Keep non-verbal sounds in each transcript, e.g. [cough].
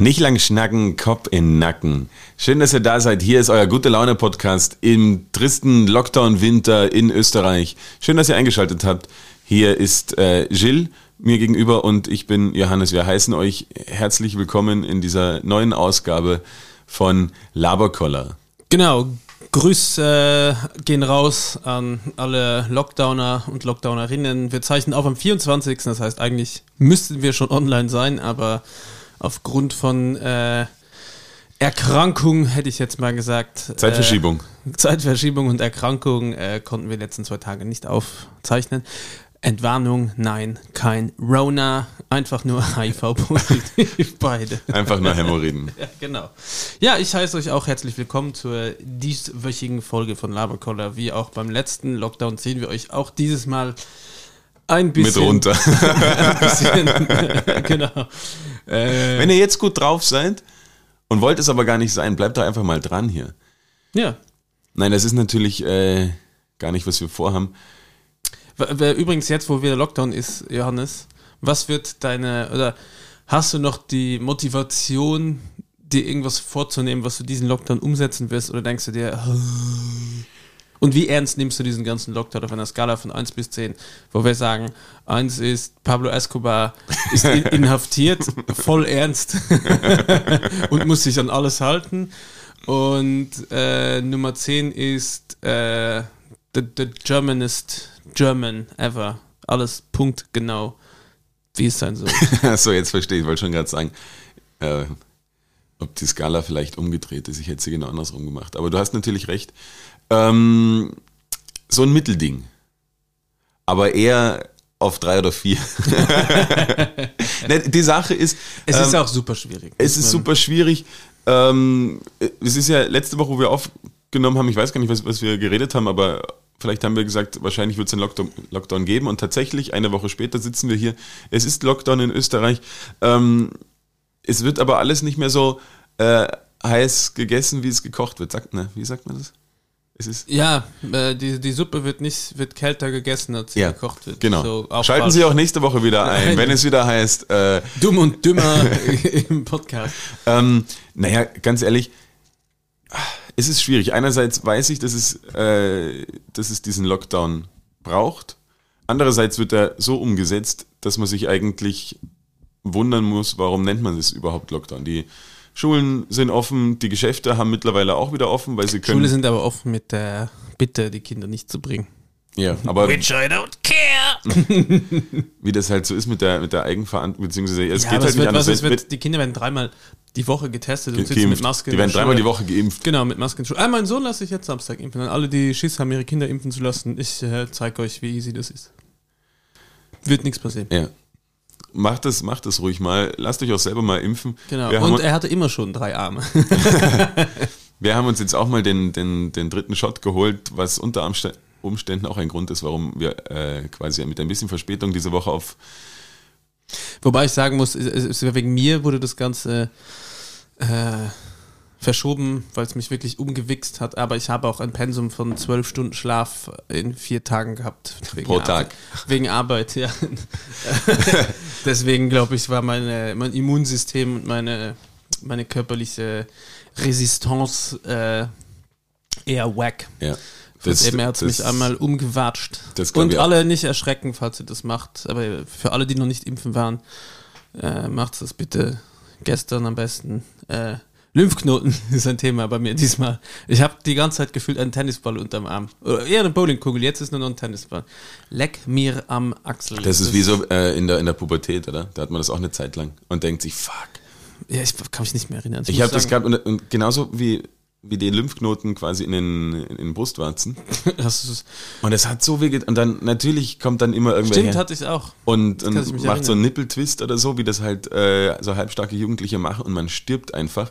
Nicht lang schnacken, Kopf in Nacken. Schön, dass ihr da seid. Hier ist euer Gute Laune Podcast im tristen Lockdown-Winter in Österreich. Schön, dass ihr eingeschaltet habt. Hier ist äh, Gilles mir gegenüber und ich bin Johannes. Wir heißen euch herzlich willkommen in dieser neuen Ausgabe von Laberkoller. Genau. Grüße äh, gehen raus an alle Lockdowner und Lockdownerinnen. Wir zeichnen auf am 24. Das heißt, eigentlich müssten wir schon online sein, aber aufgrund von äh, Erkrankung, hätte ich jetzt mal gesagt. Zeitverschiebung. Äh, Zeitverschiebung und Erkrankung äh, konnten wir letzten zwei Tage nicht aufzeichnen. Entwarnung, nein, kein Rona, einfach nur [laughs] HIV-positiv, beide. Einfach nur Hämorrhoiden. [laughs] ja, genau. Ja, ich heiße euch auch herzlich willkommen zur dieswöchigen Folge von Labercoller. Wie auch beim letzten Lockdown sehen wir euch auch dieses Mal ein bisschen. Mit runter. [laughs] ein bisschen, genau. Äh, Wenn ihr jetzt gut drauf seid und wollt es aber gar nicht sein, bleibt doch einfach mal dran hier. Ja. Nein, das ist natürlich äh, gar nicht, was wir vorhaben. Übrigens jetzt, wo wieder Lockdown ist, Johannes, was wird deine, oder hast du noch die Motivation, dir irgendwas vorzunehmen, was du diesen Lockdown umsetzen wirst, oder denkst du dir, und wie ernst nimmst du diesen ganzen Lockdown auf einer Skala von 1 bis 10, wo wir sagen, 1 ist Pablo Escobar ist [laughs] inhaftiert, voll ernst [laughs] und muss sich an alles halten. Und äh, Nummer 10 ist äh, the, the Germanist German ever. Alles Punkt genau, wie es sein soll. [laughs] so, jetzt verstehe ich. Ich wollte schon gerade sagen, äh, ob die Skala vielleicht umgedreht ist. Ich hätte sie genau andersrum gemacht. Aber du hast natürlich recht. Ähm, so ein Mittelding. Aber eher auf drei oder vier. [laughs] Ne, die Sache ist. Es ähm, ist auch super schwierig. Es ist super schwierig. Ähm, es ist ja letzte Woche, wo wir aufgenommen haben, ich weiß gar nicht, was, was wir geredet haben, aber vielleicht haben wir gesagt, wahrscheinlich wird es einen Lockdown, Lockdown, geben. Und tatsächlich, eine Woche später sitzen wir hier. Es ist Lockdown in Österreich. Ähm, es wird aber alles nicht mehr so äh, heiß gegessen, wie es gekocht wird. Sagt, ne, wie sagt man das? Es ist ja, äh, die, die Suppe wird nicht wird kälter gegessen, als sie ja, gekocht wird. Genau. So, Schalten falsch. Sie auch nächste Woche wieder ein, Nein. wenn es wieder heißt äh, Dumm und Dümmer [laughs] im Podcast. Ähm, naja, ganz ehrlich, es ist schwierig. Einerseits weiß ich, dass es, äh, dass es diesen Lockdown braucht. Andererseits wird er so umgesetzt, dass man sich eigentlich wundern muss, warum nennt man es überhaupt Lockdown. Die Schulen sind offen, die Geschäfte haben mittlerweile auch wieder offen, weil sie können. Schulen sind aber offen mit der Bitte, die Kinder nicht zu bringen. Ja, aber. Which I don't care! [laughs] wie das halt so ist mit der, mit der Eigenverantwortung, beziehungsweise es ja, geht halt nicht anders. Es wird, die Kinder werden dreimal die Woche getestet und sitzen mit Maske. Die werden dreimal die Woche geimpft. Genau, mit Maske in Schule. Ah, mein Sohn lasse ich jetzt Samstag impfen. An alle, die Schiss haben, ihre Kinder impfen zu lassen, ich äh, zeige euch, wie easy das ist. Wird nichts passieren. Ja macht das, macht das ruhig mal. Lasst euch auch selber mal impfen. Genau. Wir und er hatte immer schon drei Arme. [laughs] wir haben uns jetzt auch mal den, den, den dritten Shot geholt, was unter Umständen auch ein Grund ist, warum wir äh, quasi mit ein bisschen Verspätung diese Woche auf. Wobei ich sagen muss, wegen mir wurde das Ganze äh, verschoben, weil es mich wirklich umgewichst hat. Aber ich habe auch ein Pensum von zwölf Stunden Schlaf in vier Tagen gehabt. Pro Tag. Arbeit. Wegen Arbeit, ja. [laughs] Deswegen glaube ich, war meine, mein Immunsystem und meine, meine körperliche Resistance äh, eher wack. Ja. Das, eben, er hat mich einmal umgewatscht. Und alle nicht erschrecken, falls ihr das macht. Aber für alle, die noch nicht impfen waren, äh, macht das bitte gestern am besten. Äh, Lymphknoten [laughs] ist ein Thema bei mir diesmal. Ich habe die ganze Zeit gefühlt einen Tennisball unterm Arm. Oder eher eine Bowlingkugel, jetzt ist nur noch ein Tennisball. Leck mir am Achsel. Das ist wie so äh, in, der, in der Pubertät, oder? Da hat man das auch eine Zeit lang und denkt sich, fuck. Ja, ich kann mich nicht mehr erinnern. Ich, ich habe das gehabt und, und genauso wie wie die Lymphknoten quasi in den, in den Brustwarzen. [laughs] und es hat so weh Und dann natürlich kommt dann immer irgendwer Stimmt, her hatte ich auch. Und, und macht erinnern. so einen Nippeltwist oder so, wie das halt äh, so halbstarke Jugendliche machen und man stirbt einfach.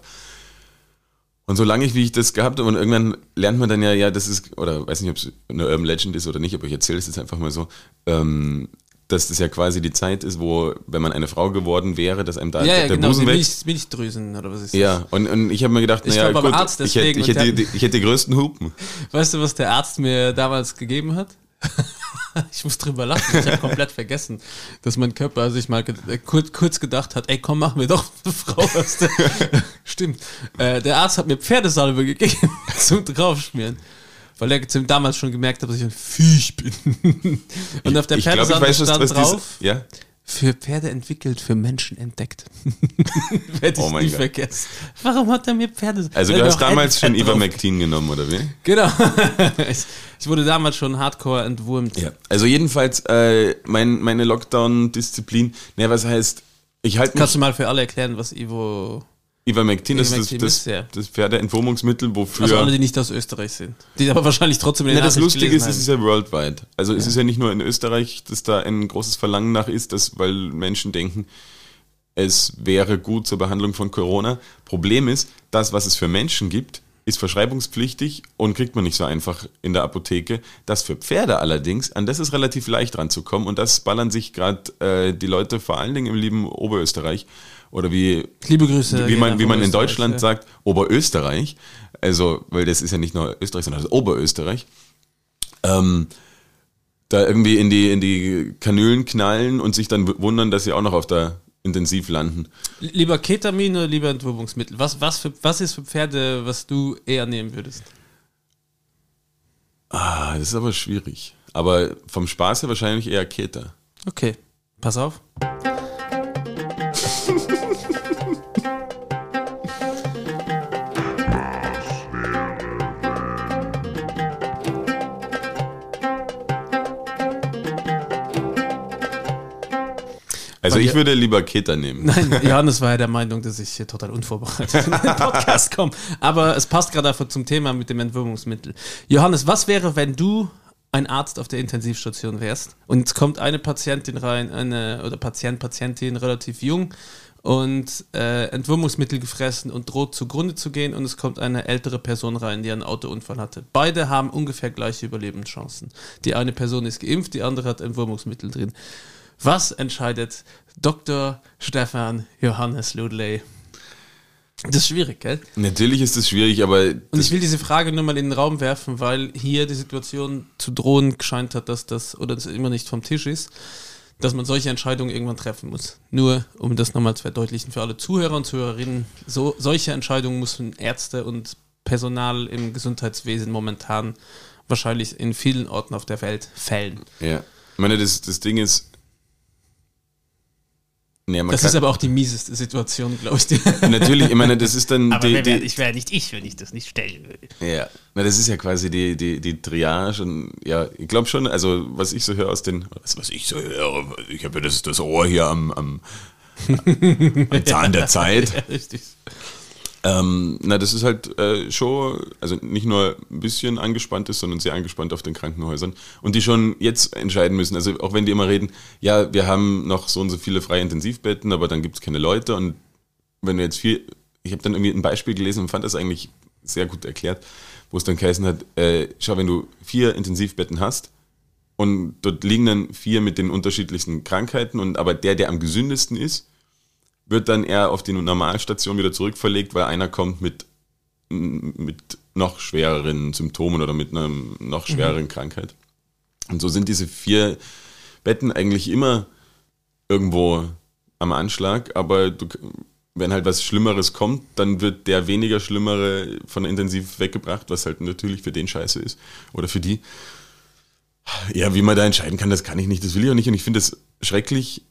Und solange ich, wie ich das gehabt habe, und irgendwann lernt man dann ja, ja, das ist, oder weiß nicht, ob es eine Urban Legend ist oder nicht, aber ich erzähle es jetzt einfach mal so, ähm, dass das ja quasi die Zeit ist, wo, wenn man eine Frau geworden wäre, dass einem da ja, der, ja, der genau, Busen wächst. Milchdrüsen oder was ist das? Ja, und, und ich habe mir gedacht, naja, gut, Arzt ich, hätte, ich, hätte die, ich hätte die größten Hupen. Weißt du, was der Arzt mir damals gegeben hat? [laughs] ich muss drüber lachen. Ich habe komplett vergessen, dass mein Körper sich mal äh, kurz, kurz gedacht hat, ey komm, mach mir doch eine Frau aus [laughs] der Stimmt. Äh, der Arzt hat mir Pferdesalbe gegeben [laughs] zum draufschmieren. Weil er damals schon gemerkt hat, dass ich ein Viech bin. [laughs] Und auf der was- stand was diese- drauf, ja? für Pferde entwickelt, für Menschen entdeckt. [laughs] Werde ich Oh mein nie Gott. vergessen. Warum hat er mir Pferde? Also du hast damals schon Ivermectin genommen, oder wie? Genau. [laughs] ich, wurde damals schon hardcore entwurmt. Ja. Also jedenfalls äh, mein, meine Lockdown-Disziplin, ne, was heißt, ich halte mich Kannst du mal für alle erklären, was Ivo. Ivermectin, das ist das, das, ja. das Pferdeentwurmungsmittel, wofür... Also alle, die nicht aus Österreich sind. Die aber wahrscheinlich trotzdem in Ne, den das Nachrichten Lustige ist, es ist ja worldwide. Also es ist ja nicht nur in Österreich, dass da ein großes Verlangen nach ist, dass, weil Menschen denken, es wäre gut zur Behandlung von Corona. Problem ist, das, was es für Menschen gibt, ist verschreibungspflichtig und kriegt man nicht so einfach in der Apotheke. Das für Pferde allerdings, an das ist relativ leicht ranzukommen und das ballern sich gerade äh, die Leute vor allen Dingen im lieben Oberösterreich oder wie Liebe Grüße. wie man, wie man in Deutschland ja. sagt, Oberösterreich, also, weil das ist ja nicht nur Österreich, sondern das Oberösterreich, ähm, da irgendwie in die, in die Kanülen knallen und sich dann wundern, dass sie auch noch auf der Intensiv landen. Lieber Ketamin oder lieber Entwurmungsmittel? Was, was, für, was ist für Pferde, was du eher nehmen würdest? Ah, das ist aber schwierig. Aber vom Spaß her wahrscheinlich eher Keter. Okay, pass auf. Also ich würde lieber Keter nehmen. Nein, Johannes war ja der Meinung, dass ich hier total unvorbereitet in den Podcast [laughs] komme. Aber es passt gerade einfach zum Thema mit dem Entwurmungsmittel. Johannes, was wäre, wenn du ein Arzt auf der Intensivstation wärst und es kommt eine Patientin rein, eine oder Patient, Patientin relativ jung und äh, Entwurmungsmittel gefressen und droht zugrunde zu gehen und es kommt eine ältere Person rein, die einen Autounfall hatte. Beide haben ungefähr gleiche Überlebenschancen. Die eine Person ist geimpft, die andere hat Entwurmungsmittel drin. Was entscheidet Dr. Stefan Johannes Ludley? Das ist schwierig, gell? Natürlich ist das schwierig, aber Und ich will diese Frage nur mal in den Raum werfen, weil hier die Situation zu drohen gescheint hat, dass das oder das immer nicht vom Tisch ist, dass man solche Entscheidungen irgendwann treffen muss. Nur um das nochmal zu verdeutlichen für alle Zuhörer und Zuhörerinnen, so, solche Entscheidungen müssen Ärzte und Personal im Gesundheitswesen momentan wahrscheinlich in vielen Orten auf der Welt fällen. ja. Ich meine, das, das Ding ist. Nee, Das ist aber auch die mieseste Situation, glaube ich. Die [laughs] natürlich, ich meine, das ist dann Aber die, wär, die, ich wäre nicht ich, wenn ich das nicht stellen würde. Ja, na, das ist ja quasi die, die, die Triage und ja, ich glaube schon, also was ich so höre aus den, was, was ich so höre, ich habe ja das, das Ohr hier am, am, am Zahn der [laughs] Zeit. Ja, richtig. Ähm, na, das ist halt äh, schon, also nicht nur ein bisschen angespannt ist, sondern sehr angespannt auf den Krankenhäusern und die schon jetzt entscheiden müssen. Also auch wenn die immer reden, ja, wir haben noch so und so viele freie Intensivbetten, aber dann gibt es keine Leute und wenn du jetzt viel, ich habe dann irgendwie ein Beispiel gelesen und fand das eigentlich sehr gut erklärt, wo es dann geheißen hat, äh, schau, wenn du vier Intensivbetten hast und dort liegen dann vier mit den unterschiedlichsten Krankheiten und aber der, der am gesündesten ist, wird dann eher auf die Normalstation wieder zurückverlegt, weil einer kommt mit, mit noch schwereren Symptomen oder mit einer noch schwereren Krankheit. Und so sind diese vier Betten eigentlich immer irgendwo am Anschlag, aber du, wenn halt was Schlimmeres kommt, dann wird der weniger Schlimmere von der Intensiv weggebracht, was halt natürlich für den scheiße ist oder für die. Ja, wie man da entscheiden kann, das kann ich nicht, das will ich auch nicht und ich finde es schrecklich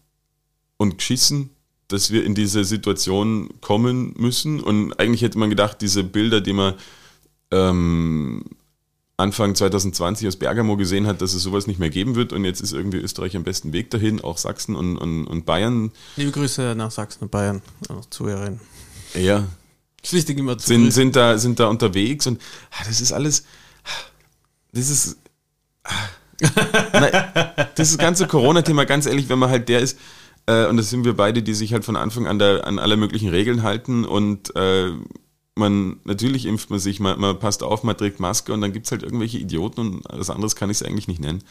und geschissen, dass wir in diese Situation kommen müssen. Und eigentlich hätte man gedacht, diese Bilder, die man ähm, Anfang 2020 aus Bergamo gesehen hat, dass es sowas nicht mehr geben wird. Und jetzt ist irgendwie Österreich am besten Weg dahin, auch Sachsen und, und, und Bayern. Liebe Grüße nach Sachsen und Bayern, auch Zuhörerinnen. Ja, wichtig immer zu sind, sind, da, sind da unterwegs und ah, das ist alles. Das ist. ah, [laughs] Nein, das ganze Corona-Thema, ganz ehrlich, wenn man halt der ist, äh, und das sind wir beide, die sich halt von Anfang an da, an alle möglichen Regeln halten und äh, man, natürlich impft man sich, man, man passt auf, man trägt Maske und dann gibt es halt irgendwelche Idioten und was anderes kann ich es eigentlich nicht nennen.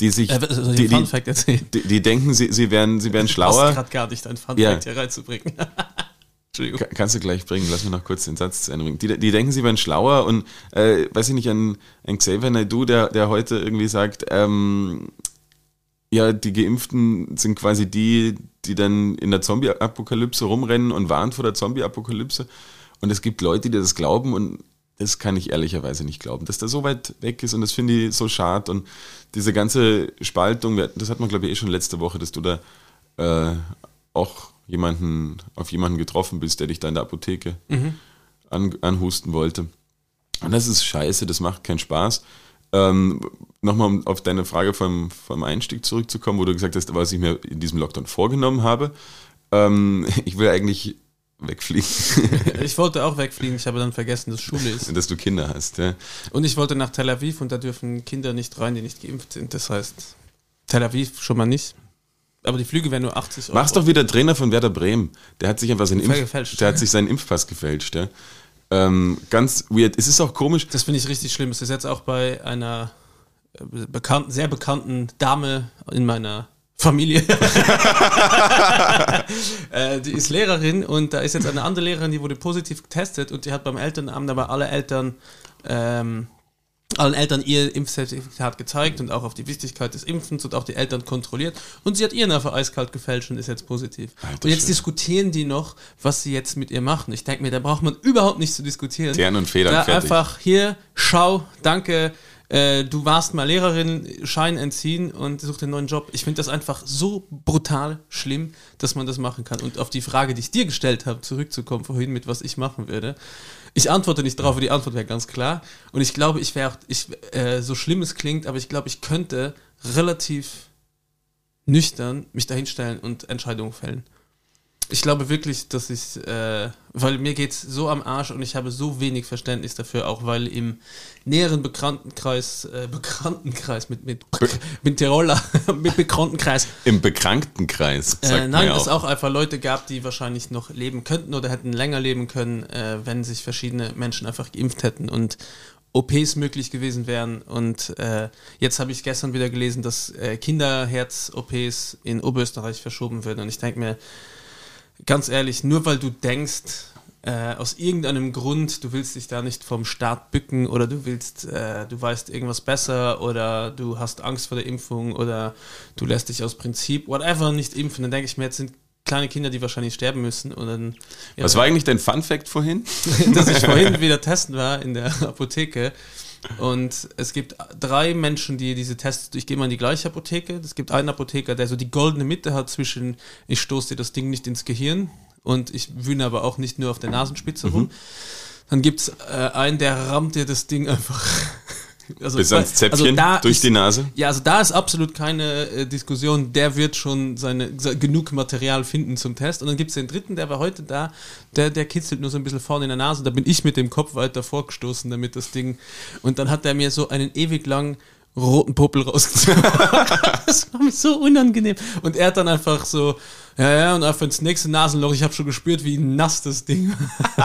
Die sich, Äh, ich die, die, die, die denken, sie, sie wären, sie wären schlauer. gerade gar nicht, ein Fun Ja. Hier reinzubringen. [laughs] Entschuldigung. Ka- Kannst du gleich bringen, lass mir noch kurz den Satz zu Ende bringen. Die, die denken, sie wären schlauer und äh, weiß ich nicht, an, an Xavier Naidoo, der, der heute irgendwie sagt, ähm, ja, die Geimpften sind quasi die, die dann in der Zombie-Apokalypse rumrennen und warnen vor der Zombie-Apokalypse. Und es gibt Leute, die das glauben und das kann ich ehrlicherweise nicht glauben, dass der so weit weg ist und das finde ich so schade. Und diese ganze Spaltung, das hat man glaube ich eh schon letzte Woche, dass du da äh, auch jemanden, auf jemanden getroffen bist, der dich da in der Apotheke an, anhusten wollte. Und das ist scheiße, das macht keinen Spaß. Ähm, Nochmal um auf deine Frage vom, vom Einstieg zurückzukommen, wo du gesagt hast, was ich mir in diesem Lockdown vorgenommen habe. Ähm, [laughs] ich will eigentlich wegfliegen, [laughs] Ich wollte auch wegfliegen, ich habe dann vergessen, dass Schule ist. dass du Kinder hast. Ja. Und ich wollte nach Tel Aviv und da dürfen Kinder nicht rein, die nicht geimpft sind. Das heißt, Tel Aviv schon mal nicht. Aber die Flüge wären nur 80 Euro. Mach's doch wieder Trainer von Werder Bremen. Der hat sich einfach seinen, Impf gefälscht. der hat sich seinen Impfpass gefälscht. Ja. Ähm, ganz weird. Es ist auch komisch. Das finde ich richtig schlimm. Es ist jetzt auch bei einer äh, bekannten, sehr bekannten Dame in meiner Familie. [laughs] äh, die ist Lehrerin und da ist jetzt eine andere Lehrerin, die wurde positiv getestet und die hat beim Elternabend aber alle Eltern ähm, allen Eltern ihr Impfzertifikat gezeigt und auch auf die Wichtigkeit des Impfens und auch die Eltern kontrolliert. Und sie hat ihren einfach eiskalt gefälscht und ist jetzt positiv. Alter und jetzt Schwede. diskutieren die noch, was sie jetzt mit ihr machen. Ich denke mir, da braucht man überhaupt nicht zu diskutieren. Tern und Federn da fertig. einfach hier, schau, danke, äh, du warst mal Lehrerin, Schein entziehen und such den neuen Job. Ich finde das einfach so brutal schlimm, dass man das machen kann. Und auf die Frage, die ich dir gestellt habe, zurückzukommen vorhin mit was ich machen würde. Ich antworte nicht drauf, die Antwort wäre ganz klar. Und ich glaube, ich wäre auch, ich, äh, so schlimm es klingt, aber ich glaube, ich könnte relativ nüchtern mich dahinstellen und Entscheidungen fällen. Ich glaube wirklich, dass ich, äh, weil mir geht's so am Arsch und ich habe so wenig Verständnis dafür, auch weil im näheren Bekanntenkreis, äh, Bekanntenkreis mit, mit, mit Tiroler, [laughs] mit Bekanntenkreis, Im Bekrankenkreis. Sagt äh, nein, es auch einfach Leute gab, die wahrscheinlich noch leben könnten oder hätten länger leben können, äh, wenn sich verschiedene Menschen einfach geimpft hätten und OPs möglich gewesen wären. Und äh, jetzt habe ich gestern wieder gelesen, dass äh, Kinderherz-OPs in Oberösterreich verschoben werden. Und ich denke mir, ganz ehrlich, nur weil du denkst, äh, aus irgendeinem Grund, du willst dich da nicht vom Staat bücken oder du willst, äh, du weißt irgendwas besser oder du hast Angst vor der Impfung oder du lässt dich aus Prinzip, whatever, nicht impfen, dann denke ich mir, jetzt sind kleine Kinder, die wahrscheinlich sterben müssen und dann, ja, Was war eigentlich dein Fun Fact vorhin? [laughs] dass ich vorhin wieder testen war in der [laughs] Apotheke. Und es gibt drei Menschen, die diese Tests durchgehen, mal in die gleiche Apotheke. Es gibt einen Apotheker, der so die goldene Mitte hat zwischen, ich stoße dir das Ding nicht ins Gehirn und ich wühne aber auch nicht nur auf der Nasenspitze rum. Dann gibt es äh, einen, der rammt dir das Ding einfach. Also, Bis ans Zäpfchen da durch ist- die Nase? ja, also da ist absolut keine äh, Diskussion. Der wird schon seine se- genug Material finden zum Test. Und dann gibt es den dritten, der war heute da, der, der kitzelt nur so ein bisschen vorne in der Nase. Da bin ich mit dem Kopf weiter vorgestoßen, damit das Ding. Und dann hat er mir so einen ewig langen roten Popel rausgezogen. [laughs] das war mir so unangenehm. Und er hat dann einfach so, ja, ja, und einfach ins nächste Nasenloch. Ich habe schon gespürt, wie nass das Ding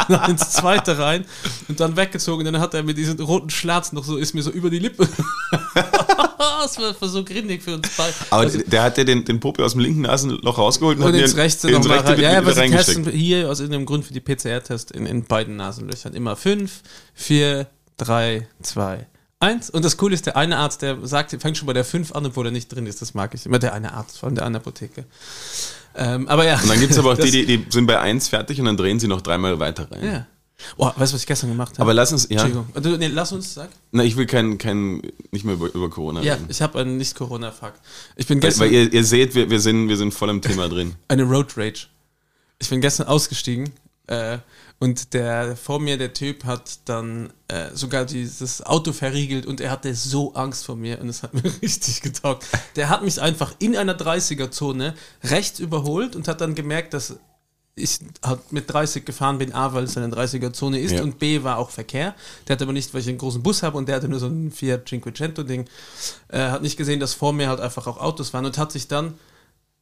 war. [laughs] ins zweite rein und dann weggezogen. Und dann hat er mit diesen roten Schlatz noch so, ist mir so über die Lippe. [laughs] das war, so grindig für uns beide. Aber Also- der hat ja den, den Popel aus dem linken Nasenloch rausgeholt und, hat und ihn ins rechte ins rechte rein. Ja, ja, wieder reingesteckt. testen hier aus irgendeinem Grund für die PCR-Test in, in beiden Nasenlöchern immer fünf, vier, drei, zwei, eins. Und das Coole ist, der eine Arzt, der sagt, fängt schon bei der fünf an, obwohl er nicht drin ist. Das mag ich immer. Der eine Arzt von der einen Apotheke. Ähm, aber ja. Und dann gibt es aber auch [laughs] die, die, die sind bei eins fertig und dann drehen sie noch dreimal weiter rein. Ja. Oh, weißt du, was ich gestern gemacht habe? Aber lass uns, ja, Entschuldigung. Du, nee, lass uns, sag. na, ich will kein, kein, nicht mehr über, über Corona Ja, reden. ich habe einen Nicht-Corona-Fakt. Ich bin Weil, gestern weil ihr, ihr seht, wir, wir, sind, wir sind voll im Thema drin. eine Road Rage. Ich bin gestern ausgestiegen äh, und der vor mir, der Typ, hat dann äh, sogar dieses Auto verriegelt und er hatte so Angst vor mir und es hat [laughs] mir richtig getaugt. Der hat mich einfach in einer 30er-Zone rechts überholt und hat dann gemerkt, dass ich halt mit 30 gefahren bin, A, weil es eine 30er-Zone ist Ja. und B, war auch Verkehr. Der hatte aber nicht, weil ich einen großen Bus habe und der hatte nur so ein Fiat Cinquecento-Ding. Äh, hat nicht gesehen, dass vor mir halt einfach auch Autos waren und hat sich dann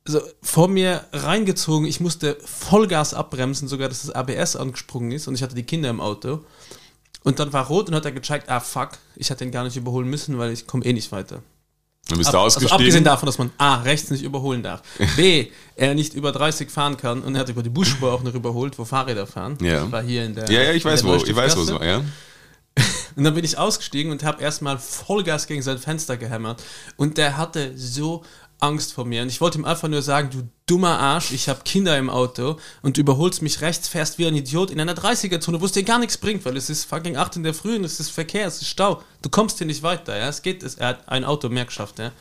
so vor mir reingezogen. Ich musste Vollgas abbremsen, sogar dass das ABS angesprungen ist und ich hatte die Kinder im Auto. Und dann war rot und hat er gecheckt, ah fuck, ich hätte ihn gar nicht überholen müssen, weil ich komme eh nicht weiter. Dann bist Ab, du also ausgestiegen. abgesehen davon, dass man A, rechts nicht überholen darf, B, [laughs] er nicht über 30 fahren kann und er hat über die Busspur auch noch überholt, wo Fahrräder fahren. Ja. Das war hier in der ja, ja, ich weiß wo, ich weiß wo es war, ja. [laughs] Und dann bin ich ausgestiegen und habe erstmal Vollgas gegen sein Fenster gehämmert. Und der hatte so Angst vor mir. Und ich wollte ihm einfach nur sagen, du dummer Arsch, ich habe Kinder im Auto und du überholst mich rechts, fährst wie ein Idiot in einer 30er-Zone, wo es dir gar nichts bringt, weil es ist fucking 8 in der Früh und es ist Verkehr, es ist Stau. Du kommst hier nicht weiter, ja. Es geht, es, er hat ein Auto mehr geschafft, ja.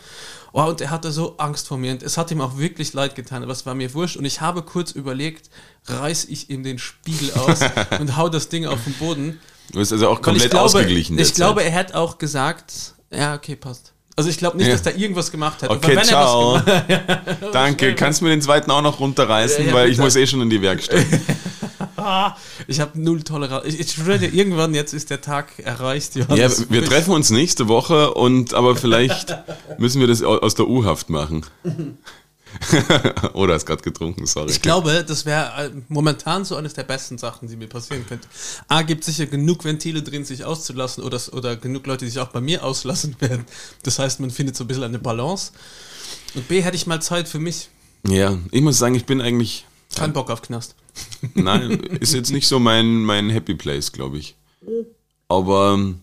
Oh, und er hatte so Angst vor mir und es hat ihm auch wirklich leid getan, aber es war mir wurscht und ich habe kurz überlegt, reiß ich ihm den Spiegel aus [laughs] und hau das Ding auf den Boden. Du bist also auch komplett ich glaube, ausgeglichen. Ich glaube, er hätte auch gesagt, ja, okay, passt. Also ich glaube nicht, Ja. dass der irgendwas gemacht hätte. Okay, ciao. Er gemacht, [laughs] Danke, kannst du mir den zweiten auch noch runterreißen, Ja, ja, weil ich muss eh schon in die Werkstatt. [laughs] ich habe null Toleranz. Ich, ich schwöre dir, irgendwann jetzt ist der Tag erreicht. Ja, Johannes. wir treffen uns nächste Woche und aber vielleicht [laughs] müssen wir das au- aus der U-Haft machen. [laughs] Oder hast gerade getrunken, sorry. Ich glaube, das wäre äh, momentan so eines der besten Sachen, die mir passieren könnte. A, gibt sicher genug Ventile drin, sich auszulassen oder, oder genug Leute, die sich auch bei mir auslassen [laughs] werden. Das heißt, man findet so ein bisschen eine Balance. Und B, hätte ich mal Zeit für mich. Ja, ich muss sagen, ich bin eigentlich, Kein Bock auf Knast. [laughs] nein, ist jetzt nicht so mein, mein Happy Place, glaube ich. Aber ähm,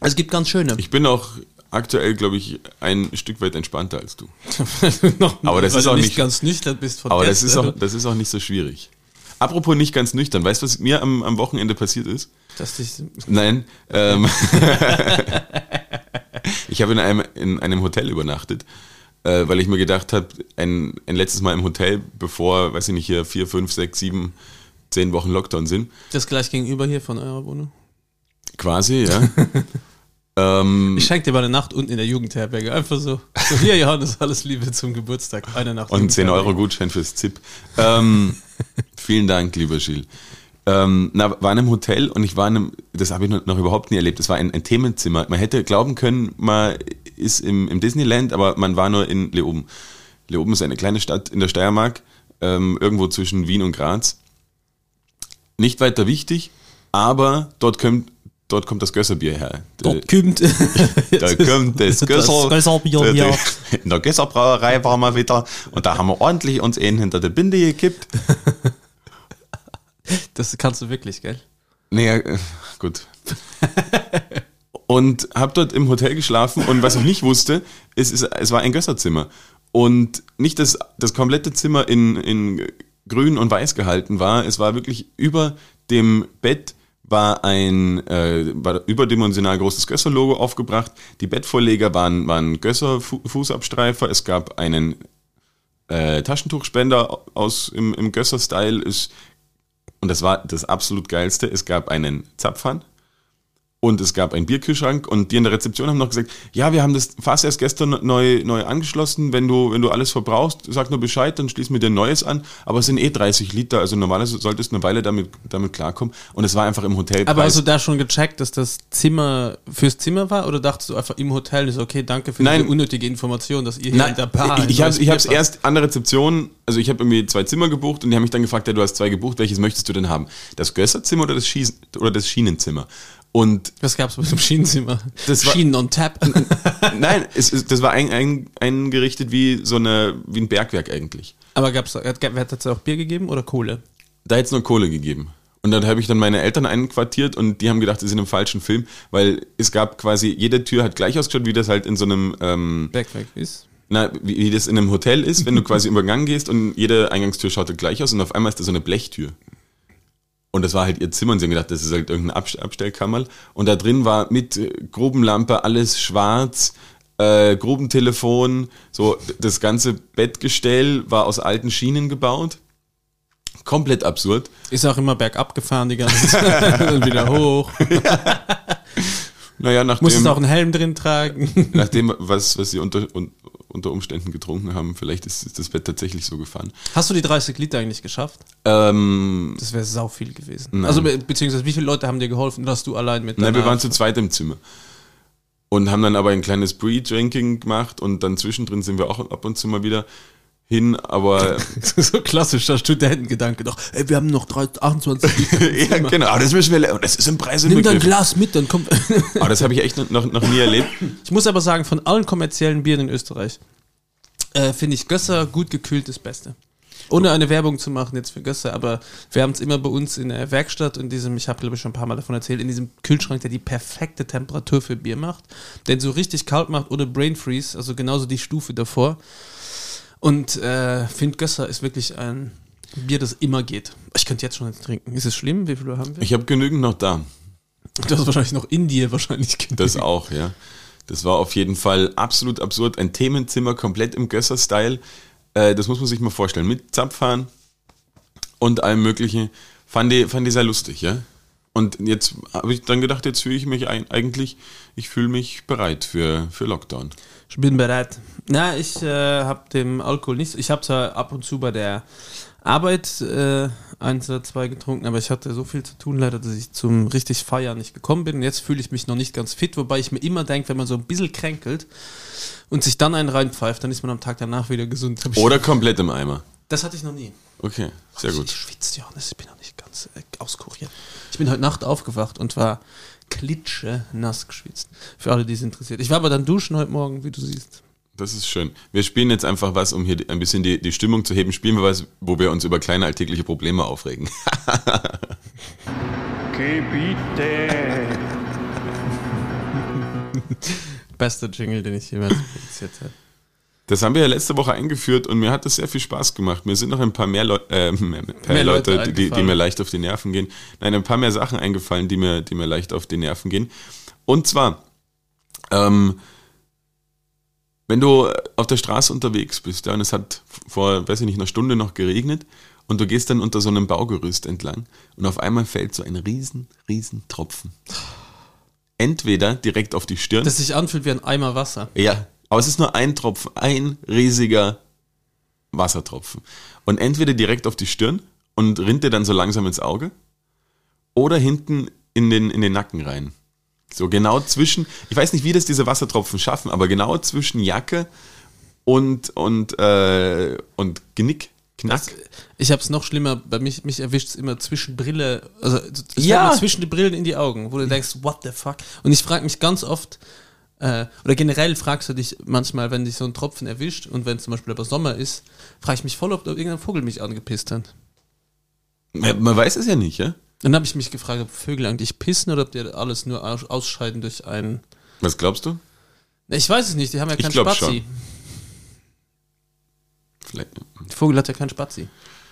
es gibt ganz schöne. ich bin auch aktuell, glaube ich, ein Stück weit entspannter als du. [laughs] Aber das weil ist du auch nicht ganz nüchtern bist von Aber das ist, auch, das ist auch nicht so schwierig. Apropos nicht ganz nüchtern, weißt du, was mir am, am Wochenende passiert ist? Dass dich, Nein. Ähm, [laughs] ich habe in einem, in einem Hotel übernachtet, äh, weil ich mir gedacht habe, ein, ein letztes Mal im Hotel, bevor, weiß ich nicht, hier vier, fünf, sechs, sieben, zehn Wochen Lockdown sind. das gleich gegenüber hier von eurer Wohnung. Quasi, ja. [laughs] ähm, Ich schenke dir mal eine Nacht unten in der Jugendherberge. Einfach so. So, hier, Johannes, alles Liebe zum Geburtstag. Eine Nacht. und 10 Jugendherberge. Euro Gutschein fürs ZIP. Ähm, [laughs] vielen Dank, lieber Gilles. Ähm, na, war in einem Hotel und ich war in einem, das habe ich noch, noch überhaupt nie erlebt, das war ein, ein Themenzimmer. Man hätte glauben können, man ist im, im Disneyland, aber man war nur in Leoben. Leoben ist eine kleine Stadt in der Steiermark, ähm, irgendwo zwischen Wien und Graz. Nicht weiter wichtig, aber dort kommt, dort kommt das Gösserbier her. Dort kommt. [laughs] Da [laughs] kommt das Gösser. Gösserbier hier. [laughs] In der Gösserbrauerei waren wir wieder und da haben wir ordentlich uns einen hinter der Binde gekippt. Das kannst du wirklich, gell? Naja, äh, gut. Und habe dort im Hotel geschlafen und was ich nicht wusste, ist, ist es war ein Gösserzimmer. Und nicht, dass das komplette Zimmer in, in grün und weiß gehalten war. Es war wirklich über dem Bett war ein äh, war überdimensional großes Gösser-Logo aufgebracht. Die Bettvorleger waren, waren Gösser-Fußabstreifer. Es gab einen äh, Taschentuchspender aus im, im Gösser-Style. Und das war das absolut geilste. Es gab einen Zapfhahn und es gab einen Bierkühlschrank und die in der Rezeption haben noch gesagt, ja, wir haben das Fass erst gestern neu, neu angeschlossen. Wenn du, wenn du alles verbrauchst, sag nur Bescheid, dann schließen wir dir ein neues an. Aber es sind eh 30 Liter, also normalerweise solltest du eine Weile damit, damit klarkommen. Und es war einfach im Hotel. Aber hast du da schon gecheckt, dass das Zimmer fürs Zimmer war oder dachtest du einfach im Hotel ist okay, danke für Nein. diese unnötige Information, dass ihr hier Nein, in der Bar ich, ich habe Bier erst an der Rezeption, also ich habe irgendwie zwei Zimmer gebucht und die haben mich dann gefragt, ja, du hast zwei gebucht, welches möchtest du denn haben? Das Gösserzimmer oder das, Schießen, oder das Schienenzimmer? Und Was gab's mit dem Schienenzimmer? Das war- Schienen on tap. [laughs] nein, es, ist- das war ein, ein, eingerichtet wie so eine, wie ein Bergwerk eigentlich. Aber gab's, hat hat es auch Bier gegeben oder Kohle? Da hätte es nur Kohle gegeben. Und dann habe ich dann meine Eltern einquartiert und die haben gedacht, sie sind im falschen Film, weil es gab quasi, jede Tür hat gleich ausgeschaut, wie das halt in so einem, ähm, Bergwerk ist. na, wie, wie das in einem Hotel ist, wenn du quasi [laughs] über den Gang gehst und jede Eingangstür schaut halt gleich aus und auf einmal ist da so eine Blechtür. Und das war halt ihr Zimmer und sie haben gedacht, das ist halt irgendein Abst Abstellkammer. Und da drin war mit äh, Grubenlampe alles schwarz, äh, Grubentelefon, so das ganze Bettgestell war aus alten Schienen gebaut. Komplett absurd. Ist auch immer bergab gefahren die ganze Zeit [laughs] und wieder hoch. [laughs] Naja, Musstest nachdem, auch einen Helm drin tragen. nachdem was, was sie unter, un, unter Umständen getrunken haben, vielleicht ist, das Bett tatsächlich so gefahren. Hast du die 30 Liter eigentlich geschafft? Ähm, Das wäre sau viel gewesen. Nein. Also be beziehungsweise wie viele Leute haben dir geholfen hast du allein mit Nein, wir waren zu zweit im Zimmer. Und haben dann aber ein kleines Pre-Drinking gemacht und dann zwischendrin sind wir auch ab und zu mal wieder hin, aber [laughs] so klassischer Studentengedanke doch. Ey, wir haben noch 3, 28 Liter. ja, genau, aber das müssen wir, le- das ist im Preis Nimm dein. Glas mit, dann kommt. Aber das habe ich echt noch, noch, noch nie erlebt. [laughs] ich muss aber sagen, von allen kommerziellen Bieren in Österreich äh, finde ich Gösser gut gekühlt das Beste. Ohne eine Werbung zu machen jetzt für Gösser, aber wir haben es immer bei uns in der Werkstatt, in diesem, ich habe glaube ich schon ein paar Mal davon erzählt, in diesem Kühlschrank, der die perfekte Temperatur für Bier macht, den so richtig kalt macht ohne Brain Freeze, also genauso die Stufe davor. Und äh, finde Gösser ist wirklich ein Bier, das immer geht. Ich könnte jetzt schon eins trinken. Ist es schlimm? Wie viel haben wir? Ich habe genügend noch da. Das ist wahrscheinlich noch in dir wahrscheinlich. Das auch, ja. Das war auf jeden Fall absolut absurd. Ein Themenzimmer komplett im Gösser-Style. Äh, das muss man sich mal vorstellen. Mit Zapfhahn und allem Möglichen. Fand ich, fand ich sehr lustig, ja. Und jetzt habe ich dann gedacht, jetzt fühle ich mich ein, eigentlich, ich fühle mich bereit für, für Lockdown. Ich bin bereit. Na, ich äh, habe dem Alkohol nicht. Ich habe zwar ab und zu bei der Arbeit äh, eins oder zwei getrunken, aber ich hatte so viel zu tun leider, dass ich zum richtig Feiern nicht gekommen bin. Jetzt fühle ich mich noch nicht ganz fit, wobei ich mir immer denke, wenn man so ein bisschen kränkelt und sich dann einen reinpfeift, dann ist man am Tag danach wieder gesund. Ich, Oder komplett im Eimer. das hatte ich noch nie. Okay, sehr Ich gut. schwitze, Johannes, ich bin noch nicht ganz äh, auskuriert. Ich bin heute Nacht aufgewacht und war klitsche nass geschwitzt. Für alle, die es interessiert. Ich war aber dann duschen heute Morgen, wie du siehst. Das ist schön. Wir spielen jetzt einfach was, um hier ein bisschen die, die Stimmung zu heben. Spielen wir was, wo wir uns über kleine alltägliche Probleme aufregen. [laughs] Gebiete. Bester Jingle, den ich jemals produziert habe. Das haben wir ja letzte Woche eingeführt und mir hat das sehr viel Spaß gemacht. Mir sind noch ein paar mehr, Leu äh, [laughs] mehr, mehr Leute Leute, die, die mir leicht auf die Nerven gehen. Nein, ein paar mehr Sachen eingefallen, die mir, die mir leicht auf die Nerven gehen. Und zwar, ähm, wenn du auf der Straße unterwegs bist, ja, und es hat vor, weiß ich nicht, einer Stunde noch geregnet und du gehst dann unter so einem Baugerüst entlang und auf einmal fällt so ein riesen, riesen Tropfen. Entweder direkt auf die Stirn. Das sich anfühlt wie ein Eimer Wasser. Ja, aber es ist nur ein Tropfen, ein riesiger Wassertropfen. Und entweder direkt auf die Stirn und rinnt dir dann so langsam ins Auge oder hinten in den, in den Nacken rein. So genau zwischen, ich weiß nicht, wie das diese Wassertropfen schaffen, aber genau zwischen Jacke und, und, äh, und Genick, Knack. Das, ich habe es noch schlimmer, bei mich, mich erwischt es immer zwischen Brille, also Ja. zwischen die Brillen in die Augen, wo du denkst, what the fuck? Und ich frage mich ganz oft, äh, oder generell fragst du dich manchmal, wenn dich so ein Tropfen erwischt und wenn es zum Beispiel aber Sommer ist, frage ich mich voll, ob da irgendein Vogel mich angepisst hat. man, man weiß es ja nicht, ja? Dann habe ich mich gefragt, ob Vögel eigentlich pissen oder ob die alles nur aus ausscheiden durch einen. Was glaubst du? Ich weiß es nicht, die haben ja keinen Spazi. Vielleicht, Der Vogel hat ja keinen Spazi.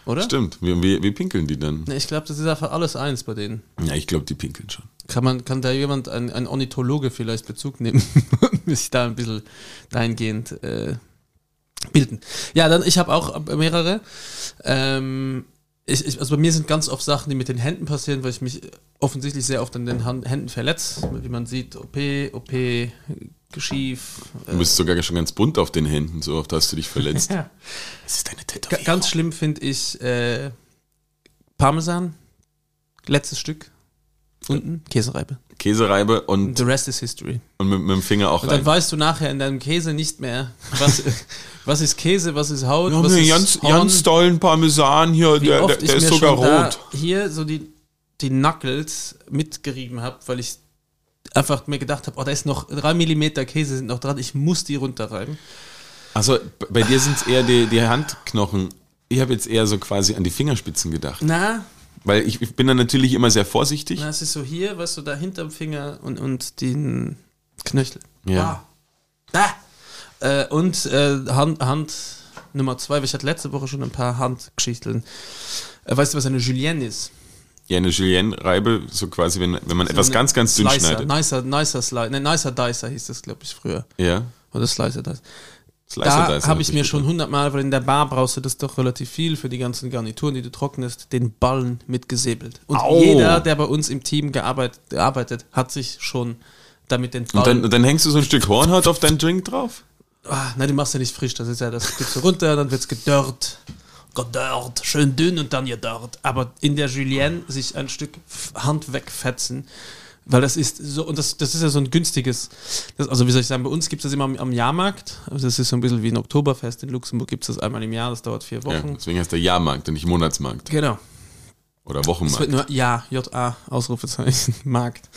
Oder? stimmt. Wie, wie, wie pinkeln die dann? Ne, ich glaube, das ist einfach alles eins bei denen. Ja, ich glaube, die pinkeln schon. Kann man, kann da jemand, ein, ein Ornithologe vielleicht Bezug nehmen [laughs] und sich da ein bisschen dahingehend äh, bilden? Ja, dann, ich habe auch mehrere. Ähm, ich, ich, also bei mir sind ganz oft Sachen, die mit den Händen passieren, weil ich mich offensichtlich sehr oft an den Hand, Händen verletze. Wie man sieht, OP, OP, Geschief. Du bist sogar schon ganz bunt auf den Händen, so oft hast du dich verletzt. [laughs] Ja. Das ist deine Tätowierung. Ganz schlimm finde ich äh, Parmesan, letztes Stück. Unten, Käsereibe. Käsereibe und, The rest is history. und mit, mit dem Finger auch Und dann rein. weißt du nachher in deinem Käse nicht mehr, was, [laughs] was ist Käse, was ist Haut, haben was ist ganz, Horn. ganz tollen Parmesan hier, Wie der, der, der ich ist mir sogar schon da rot. hier so die, die Knuckles mitgerieben habe, weil ich einfach mir gedacht habe, oh, da ist noch drei Millimeter Käse sind noch dran, ich muss die runterreiben. Also bei dir sind es eher die, die Handknochen. Ich habe jetzt eher so quasi an die Fingerspitzen gedacht. Na, Weil ich, ich bin dann natürlich immer sehr vorsichtig. na, es ist so hier, weißt du, da hinterm Finger und, und den Knöchel. Ja. Ah. Da. Äh, und äh, Hand, Hand Nummer zwei, weil ich hatte letzte Woche schon ein paar Handgeschichteln. Äh, weißt du, was eine Julienne ist? Ja, eine Julienne-Reibe, so quasi, wenn, wenn man etwas eine ganz, ganz dünn Slicer, schneidet. Nicer, nicer Slicer, ne, nicer Dicer hieß das, glaube ich, früher. Ja. Oder Slicer Dicer. Da habe ich mir schon gemacht. hundertmal, weil in der Bar brauchst du das doch relativ viel für die ganzen Garnituren, die du trocknest, den Ballen mitgesäbelt. Und Au. jeder, der bei uns im Team gearbeitet, gearbeitet hat sich schon damit den Und Ballen. dann, und dann hängst du so ein Stück Hornhaut auf deinen Drink drauf? ah, nein, du machst ja nicht frisch, das ist ja, das gibst du runter, dann wird's gedörrt. Gedörrt, schön dünn und dann gedörrt. Aber in der Julienne sich ein Stück Hand wegfetzen, Weil das ist so, und das, das ist ja so ein günstiges, das, also wie soll ich sagen, bei uns gibt es das immer am, am Jahrmarkt. Also das ist so ein bisschen wie ein Oktoberfest. In Luxemburg gibt es das einmal im Jahr, das dauert vier Ja, Wochen. deswegen heißt der Jahrmarkt und nicht Monatsmarkt. Genau. Oder Es Wochenmarkt. wird nur Ja, J-A, Ausrufezeichen, [laughs] Markt.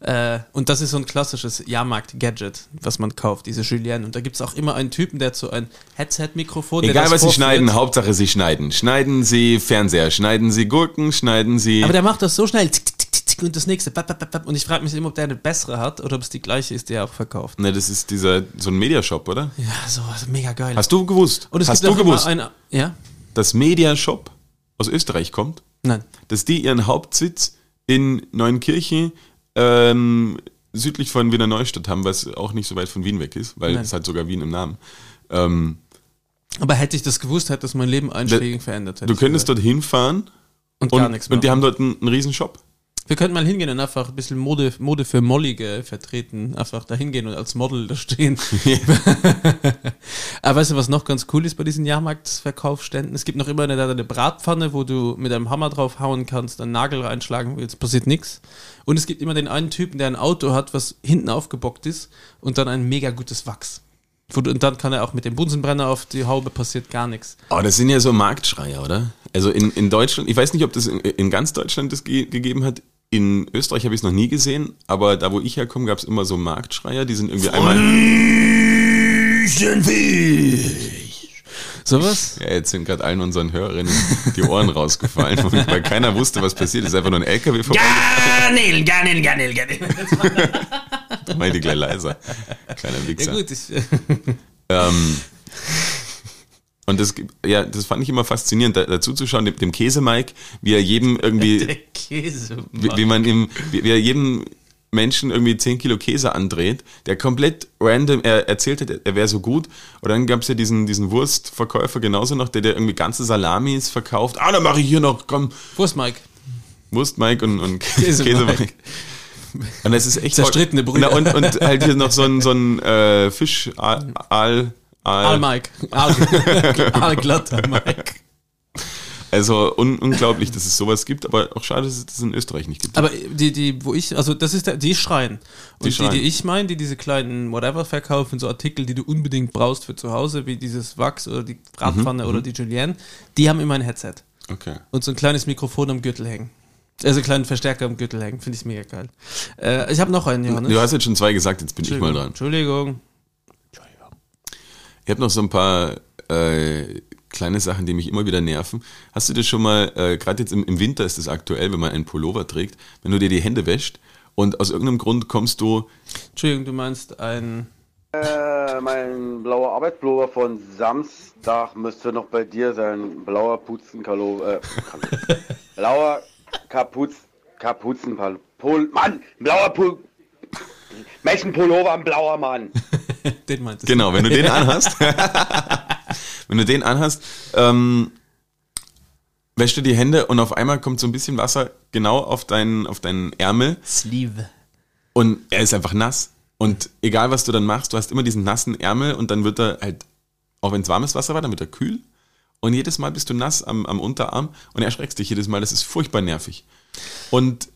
Äh, und das ist so ein klassisches Jahrmarkt-Gadget, was man kauft, diese Julienne. Und da gibt es auch immer einen Typen, der hat so ein Headset-Mikrofon. der Egal, was Sie schneiden, Hauptsache Sie schneiden. Schneiden Sie Fernseher, schneiden Sie Gurken, schneiden Sie. Aber der macht das so schnell. Tick, tick, tick, tick, und das nächste. Und ich frage mich immer, ob der eine bessere hat oder ob es die gleiche ist, die er auch verkauft. ne, das ist dieser, so ein Mediashop, oder? Ja, so mega geil. Hast du gewusst? Hast du gewusst, Ein, ja? dass Mediashop aus Österreich kommt? Nein. Dass die ihren Hauptsitz in Neunkirchen ähm, südlich von Wiener Neustadt haben, was auch nicht so weit von Wien weg ist, weil Nein. es hat sogar Wien im Namen. Ähm, Aber hätte ich das gewusst, hätte das mein Leben einschlägig verändert. hätte du könntest gesagt. dorthin fahren und und, gar nichts und die haben dort einen, einen riesen Shop. Wir könnten mal hingehen und einfach ein bisschen Mode, Mode für Mollige vertreten. Einfach da hingehen und als Model da stehen. [laughs] Aber weißt du, was noch ganz cool ist bei diesen Jahrmarktverkaufsständen? Es gibt noch immer eine, eine Bratpfanne, wo du mit einem Hammer drauf hauen kannst, einen Nagel reinschlagen willst, passiert nichts. Und es gibt immer den einen Typen, der ein Auto hat, was hinten aufgebockt ist und dann ein mega gutes Wachs. Und dann kann er auch mit dem Bunsenbrenner auf die Haube, passiert gar nichts. Oh, das sind ja so Marktschreier, oder? Also in, in Deutschland, ich weiß nicht, ob das in, in ganz Deutschland das ge gegeben hat. In Österreich habe ich es noch nie gesehen, aber da, wo ich herkomme, gab es immer so Marktschreier, die sind irgendwie einmal. Sowas? Ja, jetzt sind gerade allen unseren Hörerinnen die Ohren rausgefallen, weil keiner wusste, was passiert. Es ist einfach nur ein LKW vorbei. Garnelen, Garnelen, Garnelen, Garnelen. Da mach ich gleich leiser. Kleiner Ja Wichser. gut, ich, Ähm, und das, ja, das fand ich immer faszinierend, da, dazu zu schauen, dem, dem Käse-Mike, wie er jedem irgendwie [laughs] Der Käse. wie, wie man ihm, wie, wie er jedem Menschen irgendwie 10 Kilo Käse andreht, der komplett random, er erzählt hat, er wäre so gut. Und dann gab es ja diesen, diesen Wurstverkäufer genauso noch, der, der irgendwie ganze Salamis verkauft. Ah, dann mache ich hier noch, komm, Wurst, Mike. Wurst Mike und, und [laughs] Käse Käse Mike. Mike. Und das ist echt Zerstrittene Brüder. Na, und, und halt hier noch so ein, so ein äh, Fisch, Aal, Aal, Al. Mike. Al, [laughs] Al glatter Mike. Also un, unglaublich, dass es sowas gibt, aber auch schade, dass es das in Österreich nicht gibt. Aber die, die, wo ich, also das ist der, die schreien. Und Die die, schreien. die, ich meine, die diese kleinen whatever verkaufen, so Artikel, die du unbedingt brauchst für zu Hause, wie dieses Wachs oder die Bratpfanne Mhm, oder die Julienne, die haben immer ein Headset. Okay. Und so ein kleines Mikrofon am Gürtel hängen. Also einen kleinen Verstärker am Gürtel hängen, finde ich mega geil. Äh, ich habe noch einen, Johannes. Du hast jetzt schon zwei gesagt, jetzt bin ich mal dran. Entschuldigung. Ich habe noch so ein paar äh, kleine Sachen, die mich immer wieder nerven. Hast du dir schon mal, äh, gerade jetzt im, im Winter ist es aktuell, wenn man einen Pullover trägt, wenn du dir die Hände wäscht und aus irgendeinem Grund kommst du, Entschuldigung, du meinst ein. Äh, mein blauer Arbeitspullover von Samstag müsste noch bei dir sein. Blauer Puzenkalo, äh, [laughs] blauer Kapuz, Kapuzenpullover. Pul Mann, blauer Pul Menschenpullover, ein blauer Mann. [laughs] Den meintest genau, wenn du den anhast, [laughs] wenn du den anhast, ähm, wäschst du die Hände und auf einmal kommt so ein bisschen Wasser genau auf deinen, auf deinen Ärmel Sleeve. und er ist einfach nass. Und egal was du dann machst, du hast immer diesen nassen Ärmel und dann wird er halt, auch wenn es warmes Wasser war, dann wird er kühl. Und jedes Mal bist du nass am, am Unterarm und erschreckst dich jedes Mal. Das ist furchtbar nervig. Und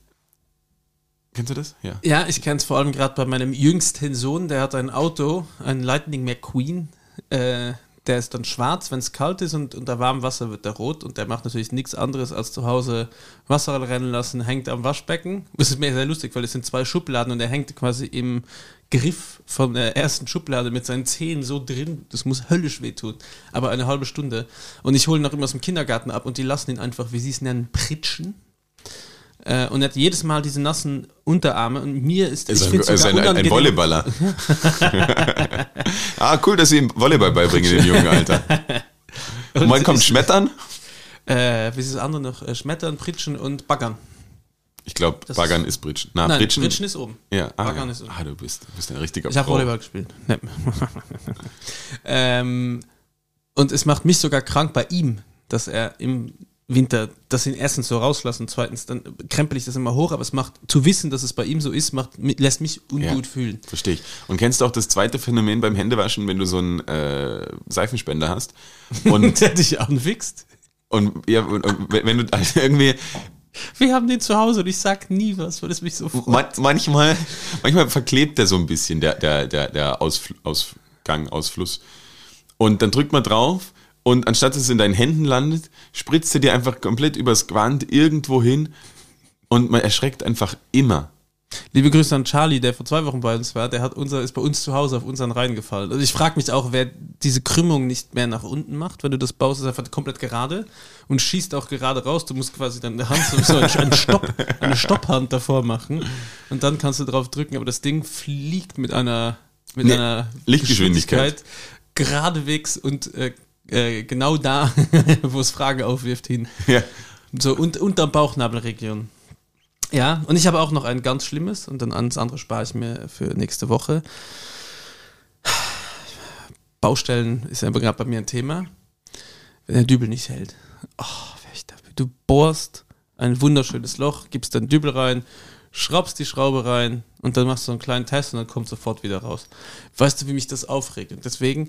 kennst du das? Ja. Ja, ich kenne es vor allem gerade bei meinem jüngsten Sohn, der hat ein Auto, ein Lightning McQueen. Äh, der ist dann schwarz, wenn es kalt ist und unter warmem Wasser wird er rot und der macht natürlich nichts anderes als zu Hause Wasser rennen lassen, hängt am Waschbecken. Das ist mir sehr lustig, weil es sind zwei Schubladen und er hängt quasi im Griff von der ersten Schublade mit seinen Zehen so drin. Das muss höllisch wehtun. Aber eine halbe Stunde. Und ich hole ihn noch immer aus dem Kindergarten ab und die lassen ihn einfach, wie sie es nennen, pritschen. Äh, und er hat jedes Mal diese nassen Unterarme und mir ist, ist, ich ein, er ist ein, ein, Volleyballer. [laughs] ah, cool, dass sie ihm Volleyball beibringen, dem jungen Alter. Und wann kommt Schmettern? Äh, wie ist das andere noch? Äh, Schmettern, Pritschen und Baggern. Ich glaube, Baggern ist- ist Britschen. Na, Nein, Britschen. Pritschen ist oben. Ja, ah, Baggern ja. ist unten. ah, du bist, du bist ein richtiger Ich habe. Volleyball gespielt. Nee. [laughs] ähm, und es macht mich sogar krank bei ihm, dass er im Winter, dass sie ihn erstens so rauslassen, zweitens dann krempel ich das immer hoch, aber es macht, zu wissen, dass es bei ihm so ist, macht, lässt mich ungut Ja. fühlen. Verstehe ich. Und kennst du auch das zweite Phänomen beim Händewaschen, wenn du so einen äh, Seifenspender hast? Und, [laughs] der dich anfixt. und, ja, und, und wenn du [laughs] irgendwie Wir haben den zu Hause und ich sag nie was, weil es mich so freut. Man, manchmal, manchmal verklebt der so ein bisschen, der, der, der, der Ausfl Ausgang, Ausfluss. Und dann drückt man drauf und anstatt dass es in deinen Händen landet, spritzt er dir einfach komplett übers Gewand irgendwo hin und man erschreckt einfach immer. Liebe Grüße an Charlie, der vor zwei Wochen bei uns war. Der hat unser, ist bei uns zu Hause auf unseren Rhein gefallen. Also ich frage mich auch, wer diese Krümmung nicht mehr nach unten macht. Wenn du das baust, ist einfach komplett gerade und schießt auch gerade raus. Du musst quasi deine Hand so, so einen Stopp, eine Stopphand davor machen und dann kannst du drauf drücken. Aber das Ding fliegt mit einer, mit Nee, einer Lichtgeschwindigkeit. geradewegs und äh, äh, genau da, [laughs] wo es Fragen aufwirft, hin. Ja. So und unter Bauchnabelregion. Ja, und ich habe auch noch ein ganz schlimmes und dann alles andere spare ich mir für nächste Woche. Baustellen ist ja gerade bei mir ein Thema. Wenn der Dübel nicht hält. Oh. Du bohrst ein wunderschönes Loch, gibst dann Dübel rein, schraubst die Schraube rein und dann machst du einen kleinen Test und dann kommt sofort wieder raus. Weißt du, wie mich das aufregt? Und deswegen,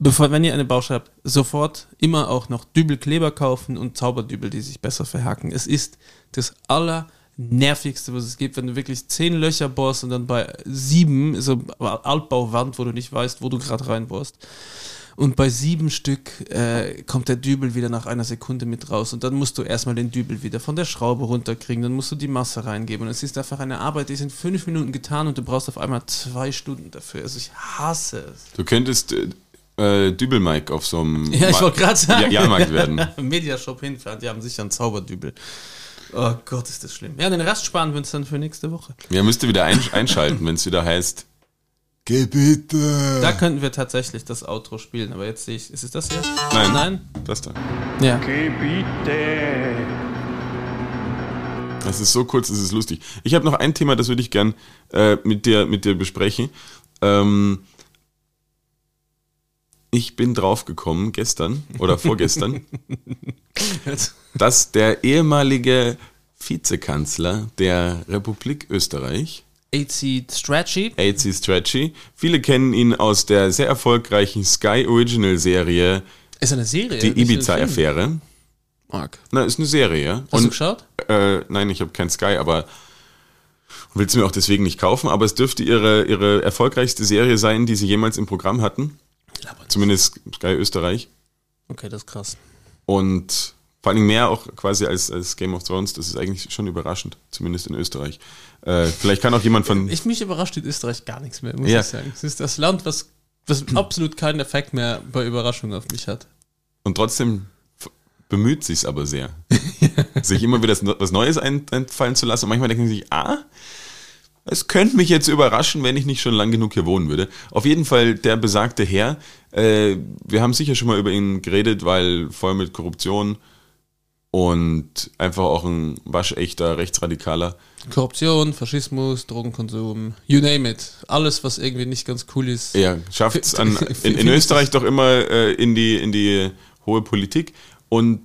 bevor, wenn ihr eine Baustelle habt, sofort immer auch noch Dübelkleber kaufen und Zauberdübel, die sich besser verhaken. Es ist das allernervigste, was es gibt, wenn du wirklich zehn Löcher bohrst und dann bei sieben, so Altbauwand, wo du nicht weißt, wo du gerade reinbohrst. Und bei sieben Stück äh, kommt der Dübel wieder nach einer Sekunde mit raus. Und dann musst du erstmal den Dübel wieder von der Schraube runterkriegen. Dann musst du die Masse reingeben. Und es ist einfach eine Arbeit, die ist in fünf Minuten getan und du brauchst auf einmal zwei Stunden dafür. Also ich hasse es. Du könntest äh, Dübel-Mike auf so einem Ja, ich wollte gerade sagen. Ja, Jahrmarkt werden. [laughs] Mediashop hinfahren, die haben sicher einen Zauberdübel. Oh Gott, ist das schlimm. Ja, den Rest sparen wir uns dann für nächste Woche. Ja, müsste wieder ein, einschalten, wenn es wieder heißt. Geh bitte. Da könnten wir tatsächlich das Outro spielen, aber jetzt sehe ich. Ist es das hier? Nein. Nein? Das da. Ja. Gebiete. Das ist so kurz, das ist lustig. Ich habe noch ein Thema, das würde ich gern äh, mit, dir, mit dir besprechen. Ähm, ich bin draufgekommen gestern oder vorgestern, dass der ehemalige Vizekanzler der Republik Österreich, AC Stretchy. A.C. Stretchy, viele kennen ihn aus der sehr erfolgreichen Sky Original Serie Ist eine Serie. Die. Ibiza-Affäre. Mark. Na, ist eine Serie, ja. Hast du geschaut? Äh, nein, ich habe kein Sky, aber will es mir auch deswegen nicht kaufen. Aber es dürfte ihre, ihre erfolgreichste Serie sein, die sie jemals im Programm hatten. Zumindest Sky Österreich. Okay, das ist krass. Und vor allem mehr auch quasi als, als Game of Thrones. Das ist eigentlich schon überraschend, zumindest in Österreich. Äh, vielleicht kann auch jemand von. Ich mich überrascht in Österreich gar nichts mehr, muss Ja. ich sagen. Es ist das Land, was, was [clears throat] absolut keinen Effekt mehr bei Überraschungen auf mich hat. Und trotzdem bemüht sich's aber sehr, [laughs] sich immer wieder was Neues ein, einfallen zu lassen. Und manchmal denken sie sich, ah, es könnte mich jetzt überraschen, wenn ich nicht schon lang genug hier wohnen würde. Auf jeden Fall der besagte Herr. Äh, wir haben sicher schon mal über ihn geredet, weil voll mit Korruption und einfach auch ein waschechter Rechtsradikaler. Korruption, Faschismus, Drogenkonsum, you name it. Alles, was irgendwie nicht ganz cool ist. Er schafft es an, [laughs] in, in Österreich doch immer äh, in, die, in die hohe Politik. Und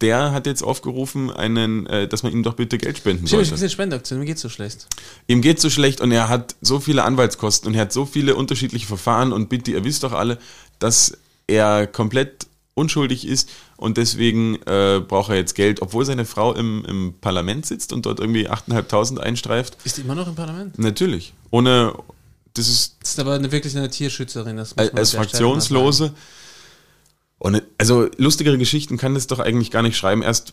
der hat jetzt aufgerufen, einen, äh, dass man ihm doch bitte Geld spenden Ich habe sollte. gesehen, Spendeaktion, mir geht's so schlecht. Ihm geht so schlecht und er hat so viele Anwaltskosten und er hat so viele unterschiedliche Verfahren und bitte, ihr wisst doch alle, dass er komplett unschuldig ist und deswegen äh, braucht er jetzt Geld, obwohl seine Frau im, im Parlament sitzt und dort irgendwie 8.500 einstreift. Ist die immer noch im Parlament? Natürlich. Ohne, das ist Das ist aber eine, wirklich eine Tierschützerin. Das muss man als an der Stelle mal sagen. Fraktionslose. Und also lustigere Geschichten kann das doch eigentlich gar nicht schreiben. Erst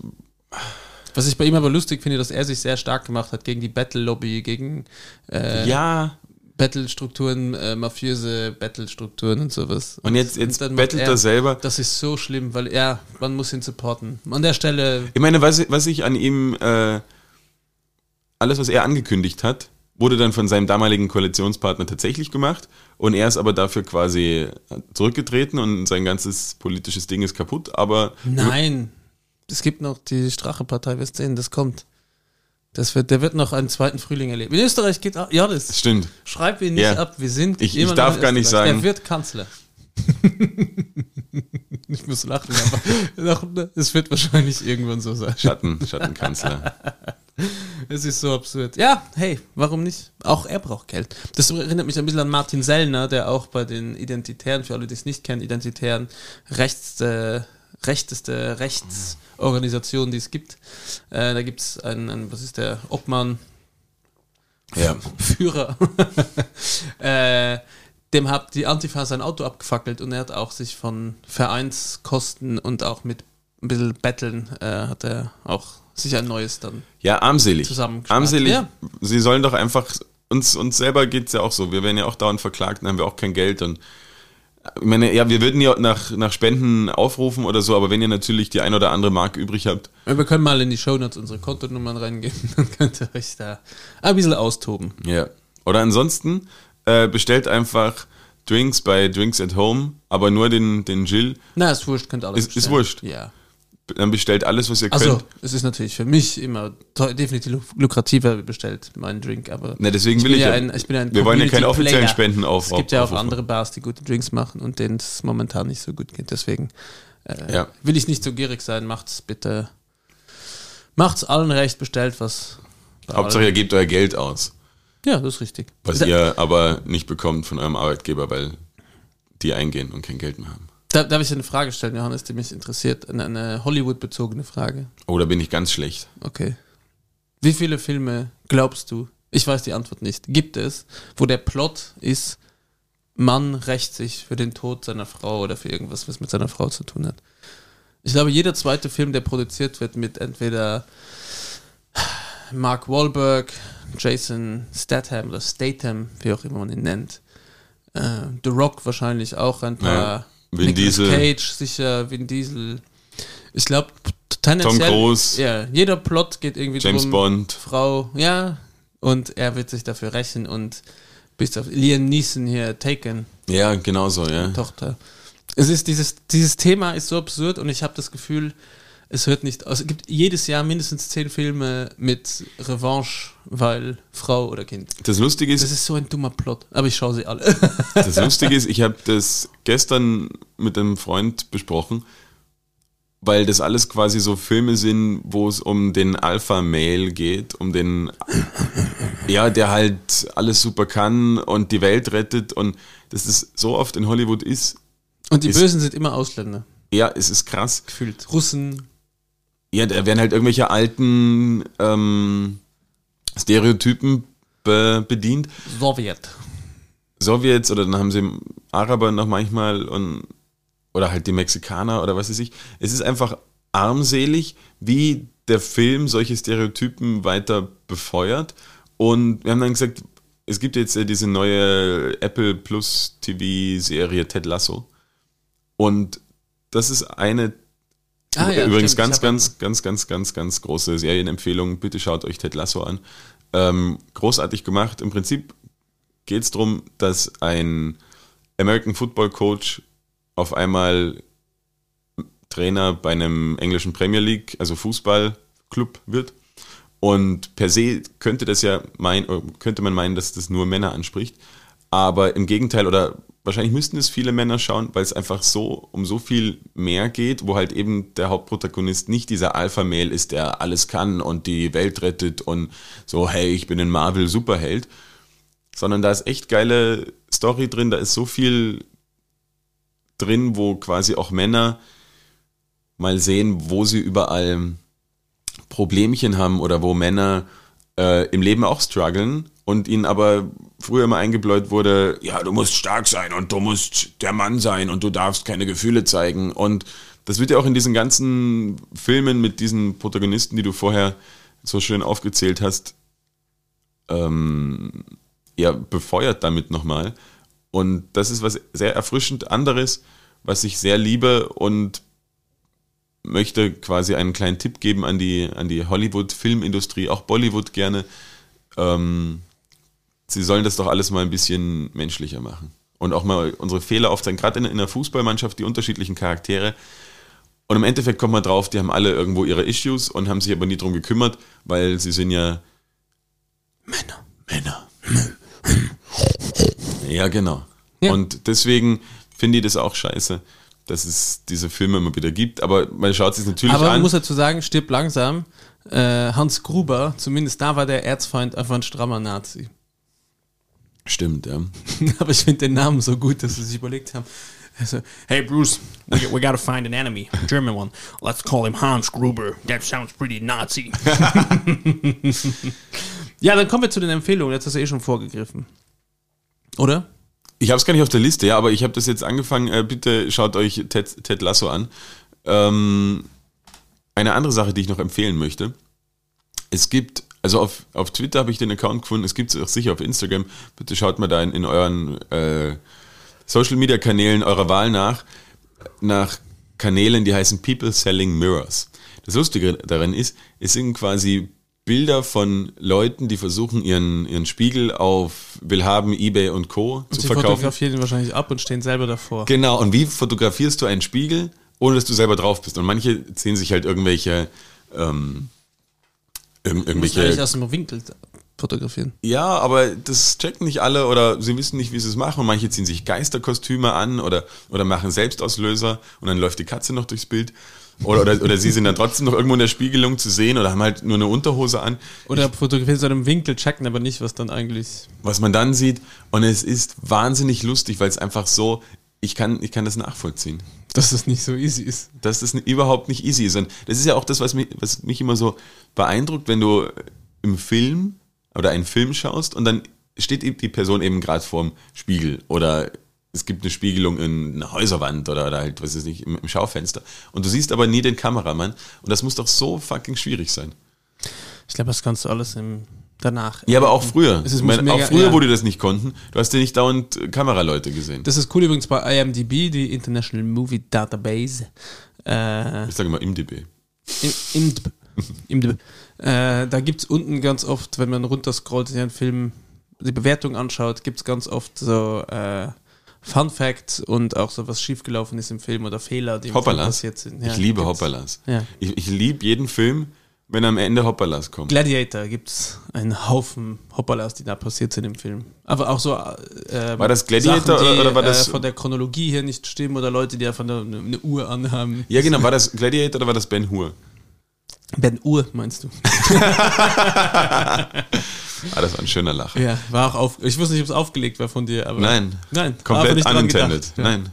Was ich bei ihm aber lustig finde, dass er sich sehr stark gemacht hat gegen die Battle-Lobby, gegen äh, ja, Battle-Strukturen, äh, mafiöse Battle-Strukturen und sowas. und jetzt, jetzt dann macht bettelt er selber. Das ist so schlimm, weil er, man muss ihn supporten. An der Stelle, Ich meine, was, was ich an ihm, äh, alles, was er angekündigt hat, wurde dann von seinem damaligen Koalitionspartner tatsächlich gemacht und er ist aber dafür quasi zurückgetreten und sein ganzes politisches Ding ist kaputt, aber nein, es gibt noch die Strache-Partei, wirst sehen, das kommt. Das wird, der wird noch einen zweiten Frühling erleben. In Österreich geht auch, ja, das stimmt. schreib ihn nicht Ja. ab, wir sind Ich- ich darf gar nicht sagen- Er wird Kanzler. [laughs] [laughs] ich muss lachen, aber noch- es wird wahrscheinlich irgendwann so sein. Schatten, Schattenkanzler. [laughs] Es ist so absurd. Ja, hey, warum nicht? Auch er braucht Geld. Das erinnert mich ein bisschen an Martin Sellner, der auch bei den Identitären, für alle, die es nicht kennen, Identitären, Rechts, äh, rechteste Rechtsorganisation, die es gibt. Äh, da gibt es einen, einen, was ist der, Obmann, Ja. Führer. [laughs] äh, dem hat die Antifa sein Auto abgefackelt und er hat auch sich von Vereinskosten und auch mit ein bisschen Betteln äh, hat er auch sich ein neues dann. Ja, armselig. Armselig. Ja. Sie sollen doch einfach, uns, uns selber geht's ja auch so. Wir werden ja auch dauernd verklagt, dann haben wir auch kein Geld und ich meine, ja, wir würden ja nach, nach Spenden aufrufen oder so, aber wenn ihr natürlich die ein oder andere Mark übrig habt, Wir können mal in die Shownotes unsere Kontonummern reingeben, [laughs] dann könnt ihr euch da ein bisschen austoben. ja. Oder ansonsten äh, bestellt einfach Drinks bei Drinks at Home, aber nur den, den Jill. Na, ist wurscht, könnt alles Ist- ist wurscht. Ja. Dann bestellt alles, was ihr Also, könnt. es ist natürlich für mich immer definitiv lukrativer bestellt, mein Drink, aber Na, deswegen will ich ja ein, ich bin ein wir wollen ja keine offiziellen. Spenden auf- Es gibt ja auch andere Bars, die gute Drinks machen und denen es momentan nicht so gut geht. Deswegen äh, Ja. will ich nicht so gierig sein. Macht's bitte, macht's allen recht, bestellt was. Hauptsache, ihr gebt euer Geld aus. Ja, das ist richtig. was da, ihr aber nicht bekommt von eurem Arbeitgeber, weil die eingehen und kein Geld mehr haben. da, darf ich dir eine Frage stellen, Johannes, die mich interessiert? Eine, eine Hollywood-bezogene Frage. Oh, da bin ich ganz schlecht. Okay. Wie viele Filme glaubst du, ich weiß die Antwort nicht, gibt es, wo der Plot ist, Mann rächt sich für den Tod seiner Frau oder für irgendwas, was mit seiner Frau zu tun hat? Ich glaube, jeder zweite Film, der produziert wird mit entweder Mark Wahlberg, Jason Statham oder Statham, wie auch immer man ihn nennt, äh, The Rock wahrscheinlich auch ein paar, Ja, Vin Nicolas Diesel. Cage sicher, Vin Diesel. Ich glaube. Tom Cruise. Ja, jeder Plot geht irgendwie James drum, Bond. Frau, ja, und er wird sich dafür rächen und bis auf Liam Neeson hier, Taken, Ja, genau so, ja. Tochter. Es ist dieses, dieses Thema ist so absurd und ich habe das Gefühl, es hört nicht aus. Es gibt jedes Jahr mindestens zehn Filme mit Revanche, weil Frau oder Kind. Das Lustige Das ist, ist so ein dummer Plot, aber ich schaue sie alle. [laughs] das Lustige ist, ich habe das gestern mit einem Freund besprochen, weil das alles quasi so Filme sind, wo es um den Alpha-Male geht, um den, ja, der halt alles super kann und die Welt rettet und dass es so oft in Hollywood ist, Und die Ist- Bösen sind immer Ausländer, ja, es ist krass. gefühlt. Russen, Ja, da werden halt irgendwelche alten ähm, Stereotypen be bedient. Sowjet. Sowjets oder dann haben sie Araber noch manchmal und oder halt die Mexikaner oder was weiß ich. Es ist einfach armselig, wie der Film solche Stereotypen weiter befeuert. Und wir haben dann gesagt, es gibt jetzt diese neue Apple Plus TV Serie Ted Lasso. Und das ist eine Ah, ja, Übrigens stimmt. ganz, ganz, ganz, ganz, ganz, ganz große Serienempfehlung. Bitte schaut euch Ted Lasso an. Ähm, großartig gemacht. Im Prinzip geht es darum, dass ein American Football Coach auf einmal Trainer bei einem englischen Premier League, also Fußballclub wird. Und per se könnte das ja mein, äh, könnte man meinen, dass das nur Männer anspricht. Aber im Gegenteil, oder wahrscheinlich müssten es viele Männer schauen, weil es einfach so um so viel mehr geht, wo halt eben der Hauptprotagonist nicht dieser Alpha-Mail ist, der alles kann und die Welt rettet und so, hey, ich bin ein Marvel-Superheld, sondern da ist echt geile Story drin, da ist so viel drin, wo quasi auch Männer mal sehen, wo sie überall Problemchen haben oder wo Männer äh, im Leben auch strugglen und ihnen aber früher immer eingebläut wurde, ja, du musst stark sein und du musst der Mann sein und du darfst keine Gefühle zeigen. Und das wird ja auch in diesen ganzen Filmen mit diesen Protagonisten, die du vorher so schön aufgezählt hast, ähm, ja, befeuert damit nochmal. Und das ist was sehr erfrischend anderes, was ich sehr liebe und möchte quasi einen kleinen Tipp geben an die, an die Hollywood-Filmindustrie, auch Bollywood gerne. Ähm, sie sollen das doch alles mal ein bisschen menschlicher machen. Und auch mal unsere Fehler aufzeigen, gerade in, in der Fußballmannschaft, die unterschiedlichen Charaktere. Und im Endeffekt kommt man drauf, die haben alle irgendwo ihre Issues und haben sich aber nie drum gekümmert, weil sie sind ja Männer. Männer. ja, genau. Ja. Und deswegen finde ich das auch scheiße, dass es diese Filme immer wieder gibt. Aber man schaut sich natürlich Aber man an. muss dazu sagen, stirbt langsam. Äh, Hans Gruber, zumindest da war der Erzfeind einfach ein strammer Nazi. Stimmt, ja. [laughs] Aber ich finde den Namen so gut, dass sie sich überlegt haben. Also, hey Bruce, we, we gotta find an enemy, a German one. Let's call him Hans Gruber. That sounds pretty Nazi. [laughs] [laughs] ja, dann kommen wir zu den Empfehlungen. Jetzt hast du eh schon vorgegriffen. Oder? Ich habe es gar nicht auf der Liste, ja, aber ich habe das jetzt angefangen. Äh, bitte schaut euch Ted, Ted Lasso an. Ähm, eine andere Sache, die ich noch empfehlen möchte. Es gibt, also auf, auf Twitter habe ich den Account gefunden, es gibt es auch sicher auf Instagram. Bitte schaut mal da in, in euren äh, Social Media Kanälen eurer Wahl nach, nach Kanälen, die heißen People Selling Mirrors. Das Lustige daran ist, es sind quasi Bilder von Leuten, die versuchen, ihren, ihren Spiegel auf Willhaben, Ebay und Co. Und zu sie verkaufen. fotografieren ihn wahrscheinlich ab und stehen selber davor. Genau, und wie fotografierst du einen Spiegel, ohne dass du selber drauf bist? Und manche ziehen sich halt irgendwelche, ähm, irg Du musst irgendwelche. aus dem Winkel fotografieren. Ja, aber das checken nicht alle oder sie wissen nicht, wie sie es machen. Und manche ziehen sich Geisterkostüme an oder, oder machen Selbstauslöser und dann läuft die Katze noch durchs Bild. Oder, oder, oder sie sind dann trotzdem noch irgendwo in der Spiegelung zu sehen oder haben halt nur eine Unterhose an. Oder fotografieren zu einem Winkel, checken aber nicht, was dann eigentlich. was man dann sieht. Und es ist wahnsinnig lustig, weil es einfach so, ich kann, ich kann das nachvollziehen. Dass das nicht so easy ist. Dass das überhaupt nicht easy ist. Und das ist ja auch das, was mich, was mich immer so beeindruckt, wenn du im Film oder einen Film schaust und dann steht die die Person eben gerade vorm Spiegel oder es gibt eine Spiegelung in einer Häuserwand oder, halt, was ist nicht, im, im Schaufenster. Und du siehst aber nie den Kameramann. Und das muss doch so fucking schwierig sein. Ich glaube, das kannst du alles im, danach. Ja, aber auch früher. Es ist ich meine, mega- auch früher, ja. wo die das nicht konnten, du hast ja nicht dauernd äh, Kameraleute gesehen. Das ist cool übrigens bei IMDb, die International Movie Database. Äh, ich sage immer IMDb. im, IMDb. [laughs] IMDb. Äh, da gibt es unten ganz oft, wenn man runterscrollt in einen Film, die Bewertung anschaut, gibt es ganz oft so äh, Fun Facts und auch so was schiefgelaufen ist im Film oder Fehler, die passiert sind. Ja, ich liebe gibt's. Hoppalas. Ja. Ich, ich liebe jeden Film, wenn am Ende Hoppalas kommt. Gladiator gibt es einen Haufen Hoppalas, die da passiert sind im Film. Aber auch so. Äh, War das Gladiator Sachen, die, oder- war das- äh, von der Chronologie her nicht stimmen oder Leute, die einfach eine, eine Uhr anhaben? Ja, genau. War das Gladiator oder war das Ben Hur? Ben Uhr, meinst du? [laughs] Ah, das war ein schöner Lacher. Ja, war auch auf. Ich wusste nicht, ob es aufgelegt war von dir, aber. Nein. Nein, aber Komplett unintended. Ja. Nein.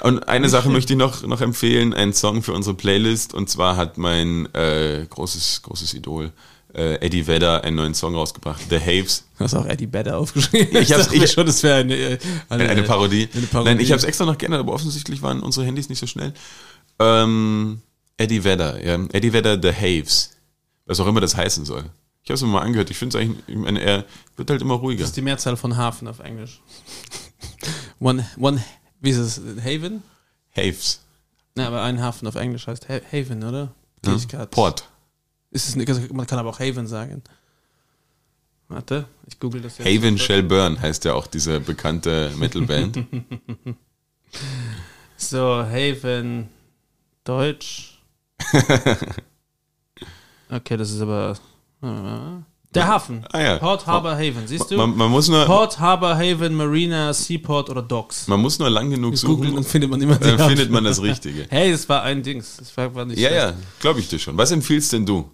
Und eine Sache möchte ich noch, noch empfehlen, einen Song für unsere Playlist. Und zwar hat mein äh, großes, großes Idol äh, Eddie Vedder einen neuen Song rausgebracht, The Haves. Du hast auch Eddie Vedder aufgeschrieben. Ich hab's- ich- schon, das wäre eine, äh, eine, Eine Parodie. Eine Parodie. Nein, ich habe es extra noch geändert, aber offensichtlich waren unsere Handys nicht so schnell. Ähm, Eddie Vedder, ja. Eddie Vedder, The Haves. Was auch immer das heißen soll. Ich habe es mir mal angehört. Ich finde es eigentlich, ich meine, er wird halt immer ruhiger. Das ist die Mehrzahl von Hafen auf Englisch. One, one, wie ist es? Haven? Haves. Na, aber ein Hafen auf Englisch heißt Ha- Haven, oder? Ja. Port. Ist es nicht, also man kann aber auch Haven sagen. Warte, ich google das jetzt. Haven. Shall Burn heißt ja auch diese bekannte Metalband. [laughs] So, Haven, Deutsch. [laughs] Okay, das ist aber. äh, Der Hafen. Ah ja. Port Harbor Haven, siehst du? man, man, muss nur, Port Harbor Haven, Marina, Seaport oder Docks. man muss nur lang genug Googeln suchen, und findet man immer dann Hafen. findet man das Richtige. [laughs] Hey, das war ein Dings. Das war, nicht Ja, schlecht. ja, glaube ich dir schon. Was empfiehlst denn du?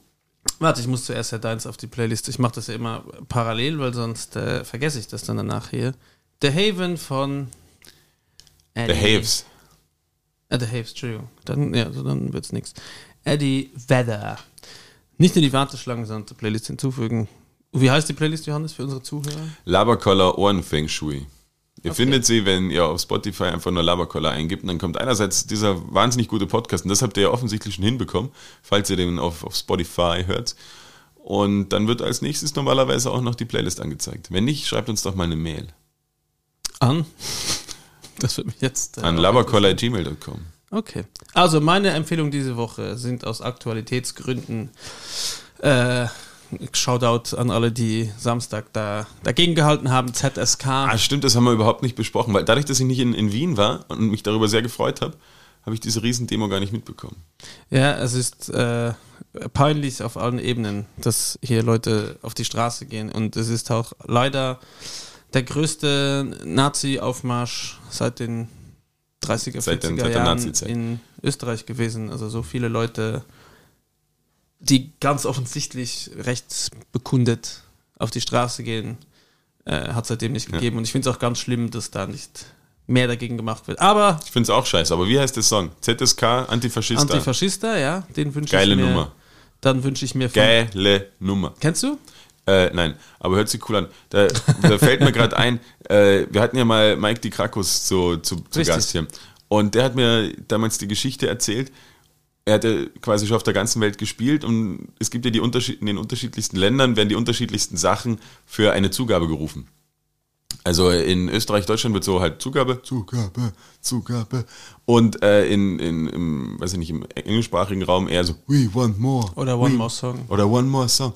Warte, ich muss zuerst ja deins auf die Playlist. Ich mache das ja immer parallel, weil sonst äh, vergesse ich das dann danach hier. The Haven von The Eddie- Haves. Äh, The Haves, Entschuldigung. Dann, ja, so dann wird's nix. Eddie Vedder. Nicht nur die Warteschlangen, sondern zur Playlist hinzufügen. Wie heißt die Playlist, Johannes, für unsere Zuhörer? Laberkoller Ohrenfeng Shui. Ihr findet sie, wenn ihr auf Spotify einfach nur Laberkoller eingibt. Und dann kommt einerseits dieser wahnsinnig gute Podcast. Und das habt ihr ja offensichtlich schon hinbekommen, falls ihr den auf, auf Spotify hört. Und dann wird als nächstes normalerweise auch noch die Playlist angezeigt. Wenn nicht, schreibt uns doch mal eine Mail An. [laughs] Das wird mich jetzt. äh, an auch laberkoller.gmail.com. Okay. Also meine Empfehlungen diese Woche sind aus Aktualitätsgründen äh, Shoutout an alle, die Samstag da dagegen gehalten haben, ZSK. Ah, stimmt, das haben wir überhaupt nicht besprochen, weil dadurch, dass ich nicht in, in Wien war und mich darüber sehr gefreut habe, habe ich diese Riesendemo gar nicht mitbekommen. Ja, es ist äh, peinlich auf allen Ebenen, dass hier Leute auf die Straße gehen und es ist auch leider der größte Nazi-Aufmarsch seit den 30er, Seit den- 40er seit der Jahren in Österreich gewesen. Also so viele Leute, die ganz offensichtlich rechtsbekundet auf die Straße gehen, äh, hat seitdem nicht gegeben. Und ich finde es auch ganz schlimm, dass da nicht mehr dagegen gemacht wird. Aber Ich finde es auch scheiße, aber wie heißt der Song? ZSK Antifaschista. Antifaschista, ja, den wünsche ich Geile mir. Nummer. Dann wünsche ich mir Geile Nummer. Kennst du? Äh, nein, aber hört sich cool an. Da, da fällt mir gerade ein, äh, wir hatten ja mal Mike Di Krakus zu, zu, zu. Gast hier. Und der hat mir damals die Geschichte erzählt. Er hatte quasi schon auf der ganzen Welt gespielt und es gibt ja die Unterschied in den unterschiedlichsten Ländern werden die unterschiedlichsten Sachen für eine Zugabe gerufen. Also in Österreich, Deutschland wird so halt Zugabe, Zugabe, Zugabe. Und äh, in, in, im, weiß ich nicht, im englischsprachigen Raum eher so, we want more. Oder One More Song. Oder One More Song.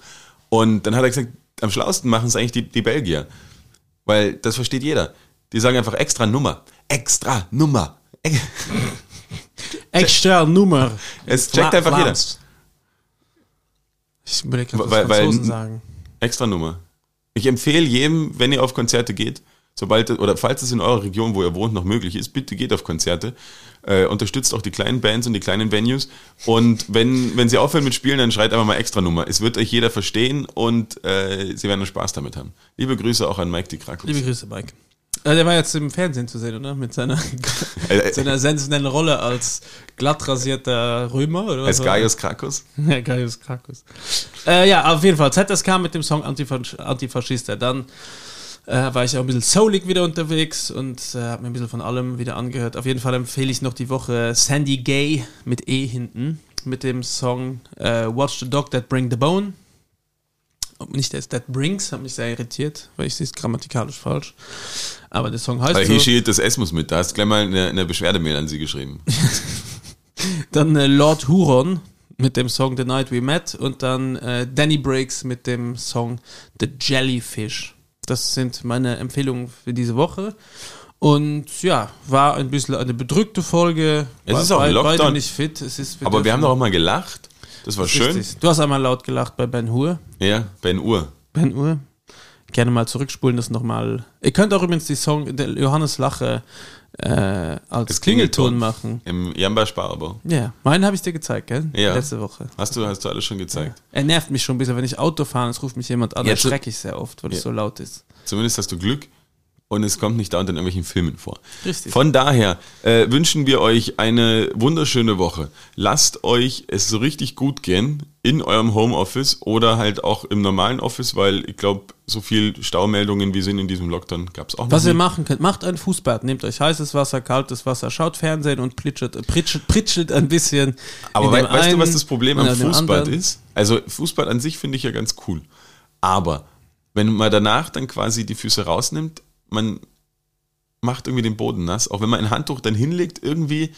Und dann hat er gesagt, am schlausten machen es eigentlich die, die Belgier. Weil das versteht jeder. Die sagen einfach extra Nummer. Extra Nummer. Ex- [laughs] Extra Nummer. Es checkt einfach jeder. Ich überlege gerade, Weil- was weil- Franzosen sagen. Extra Nummer. Ich empfehle jedem, wenn ihr auf Konzerte geht, sobald oder falls es in eurer Region, wo ihr wohnt, noch möglich ist, bitte geht auf Konzerte. Äh, unterstützt auch die kleinen Bands und die kleinen Venues. Und wenn, wenn sie aufhören mit Spielen, dann schreit einfach mal extra Nummer. Es wird euch jeder verstehen und äh, sie werden Spaß damit haben. Liebe Grüße auch an Mike Di Krakus. Liebe Grüße, Mike. Äh, Der war jetzt im Fernsehen zu sehen, oder? Mit seiner, Äh, äh, [laughs] seiner sensationellen Rolle als glatt rasierter Römer, oder? Als Gaius Krakus. [laughs] Ja, Gaius Krakus. Äh, ja, auf jeden Fall. ZSK mit dem Song Antifasch Antifaschista. Dann äh, war ich auch ein bisschen soulig wieder unterwegs und äh, habe mir ein bisschen von allem wieder angehört. Auf jeden Fall empfehle ich noch die Woche Sandy Gay mit E hinten mit dem Song äh, Watch the Dog That Bring the Bone. Und nicht ist That Brings, hat mich sehr irritiert, weil ich sehe es grammatikalisch falsch. Aber der Song heißt Aber so. hier steht das S muss mit. Da hast du gleich mal eine, eine Beschwerdemail an sie geschrieben. [laughs] Dann äh, Lord Huron mit dem Song The Night We Met und dann äh, Danny Breaks mit dem Song The Jellyfish. Das sind meine Empfehlungen für diese Woche. Und ja, war ein bisschen eine bedrückte Folge. Es War ist auch bei- Lockdown. Beide nicht fit. Aber wir haben doch auch mal gelacht. Das war schön. Richtig. Du hast einmal laut gelacht bei Ben Hur. Ja, Ben Uhr. Ben Hur. Gerne mal zurückspulen, das nochmal. Ihr könnt auch übrigens die Song, Johannes Lache, äh, als Das Klingelton machen. Im Jamba Sparabo. Ja, meinen habe ich dir gezeigt, gell? Ja. Letzte Woche. Hast du, hast du alles schon gezeigt. Er nervt mich schon ein bisschen, wenn ich Auto fahre, es ruft mich jemand an, Jetzt- erschrecke ich sehr oft, weil es Ja. so laut ist. Zumindest hast du Glück und es kommt nicht dauernd in irgendwelchen Filmen vor. Richtig. Von daher äh, wünschen wir euch eine wunderschöne Woche. Lasst euch es so richtig gut gehen in eurem Homeoffice oder halt auch im normalen Office, weil ich glaube, so viel Staumeldungen wie sind in diesem Lockdown gab es auch noch Was ihr machen könnt, macht ein Fußbad, nehmt euch heißes Wasser, kaltes Wasser, schaut Fernsehen und pritschelt, äh, pritschelt, pritschelt ein bisschen. Aber wei weißt du, einen was das Problem am anderen. ist? Also Fußball an sich finde ich ja ganz cool. Aber wenn man danach dann quasi die Füße rausnimmt, man macht irgendwie den Boden nass. Auch wenn man ein Handtuch dann hinlegt, irgendwie,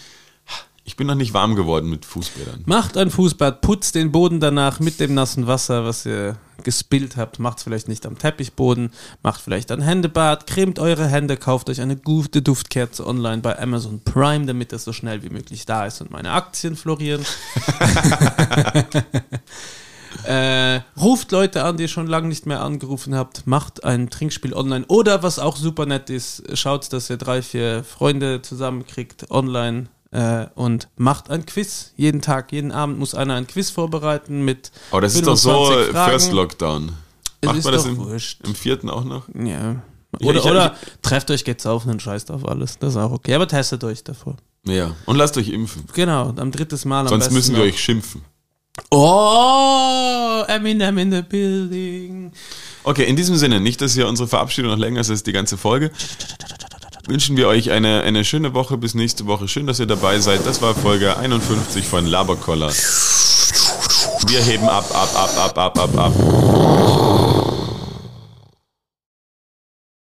ich bin noch nicht warm geworden mit Fußbädern. Macht ein Fußbad, putzt den Boden danach mit dem nassen Wasser, was ihr gespillt habt. Macht es vielleicht nicht am Teppichboden, macht vielleicht ein Händebad, cremt eure Hände, kauft euch eine gute Duftkerze online bei Amazon Prime, damit das so schnell wie möglich da ist und meine Aktien florieren. [laughs] [laughs] Äh, ruft Leute an, die ihr schon lange nicht mehr angerufen habt, macht ein Trinkspiel online oder was auch super nett ist, schaut, dass ihr drei, vier Freunde zusammenkriegt online äh, und macht ein Quiz. Jeden Tag, jeden Abend muss einer ein Quiz vorbereiten mit Aber das ist doch so 25 Fragen. First Lockdown. Es Macht ist man das doch im, wurscht. im vierten auch noch? Ja. Ich- Oder, ich- oder trefft euch, geht's auf und scheißt auf alles. Das ist auch okay. Aber testet euch davor. Ja. Und lasst euch impfen. Genau, am drittes Mal am Sonst besten müssen wir noch. euch schimpfen. Oh, Eminem in the building. Okay, in diesem Sinne, nicht, dass hier unsere Verabschiedung noch länger ist als die ganze Folge, wünschen wir euch eine, eine schöne Woche bis nächste Woche. Schön, dass ihr dabei seid. Das war Folge 51 von Laberkoller. Wir heben ab, ab, ab, ab, ab, ab, ab.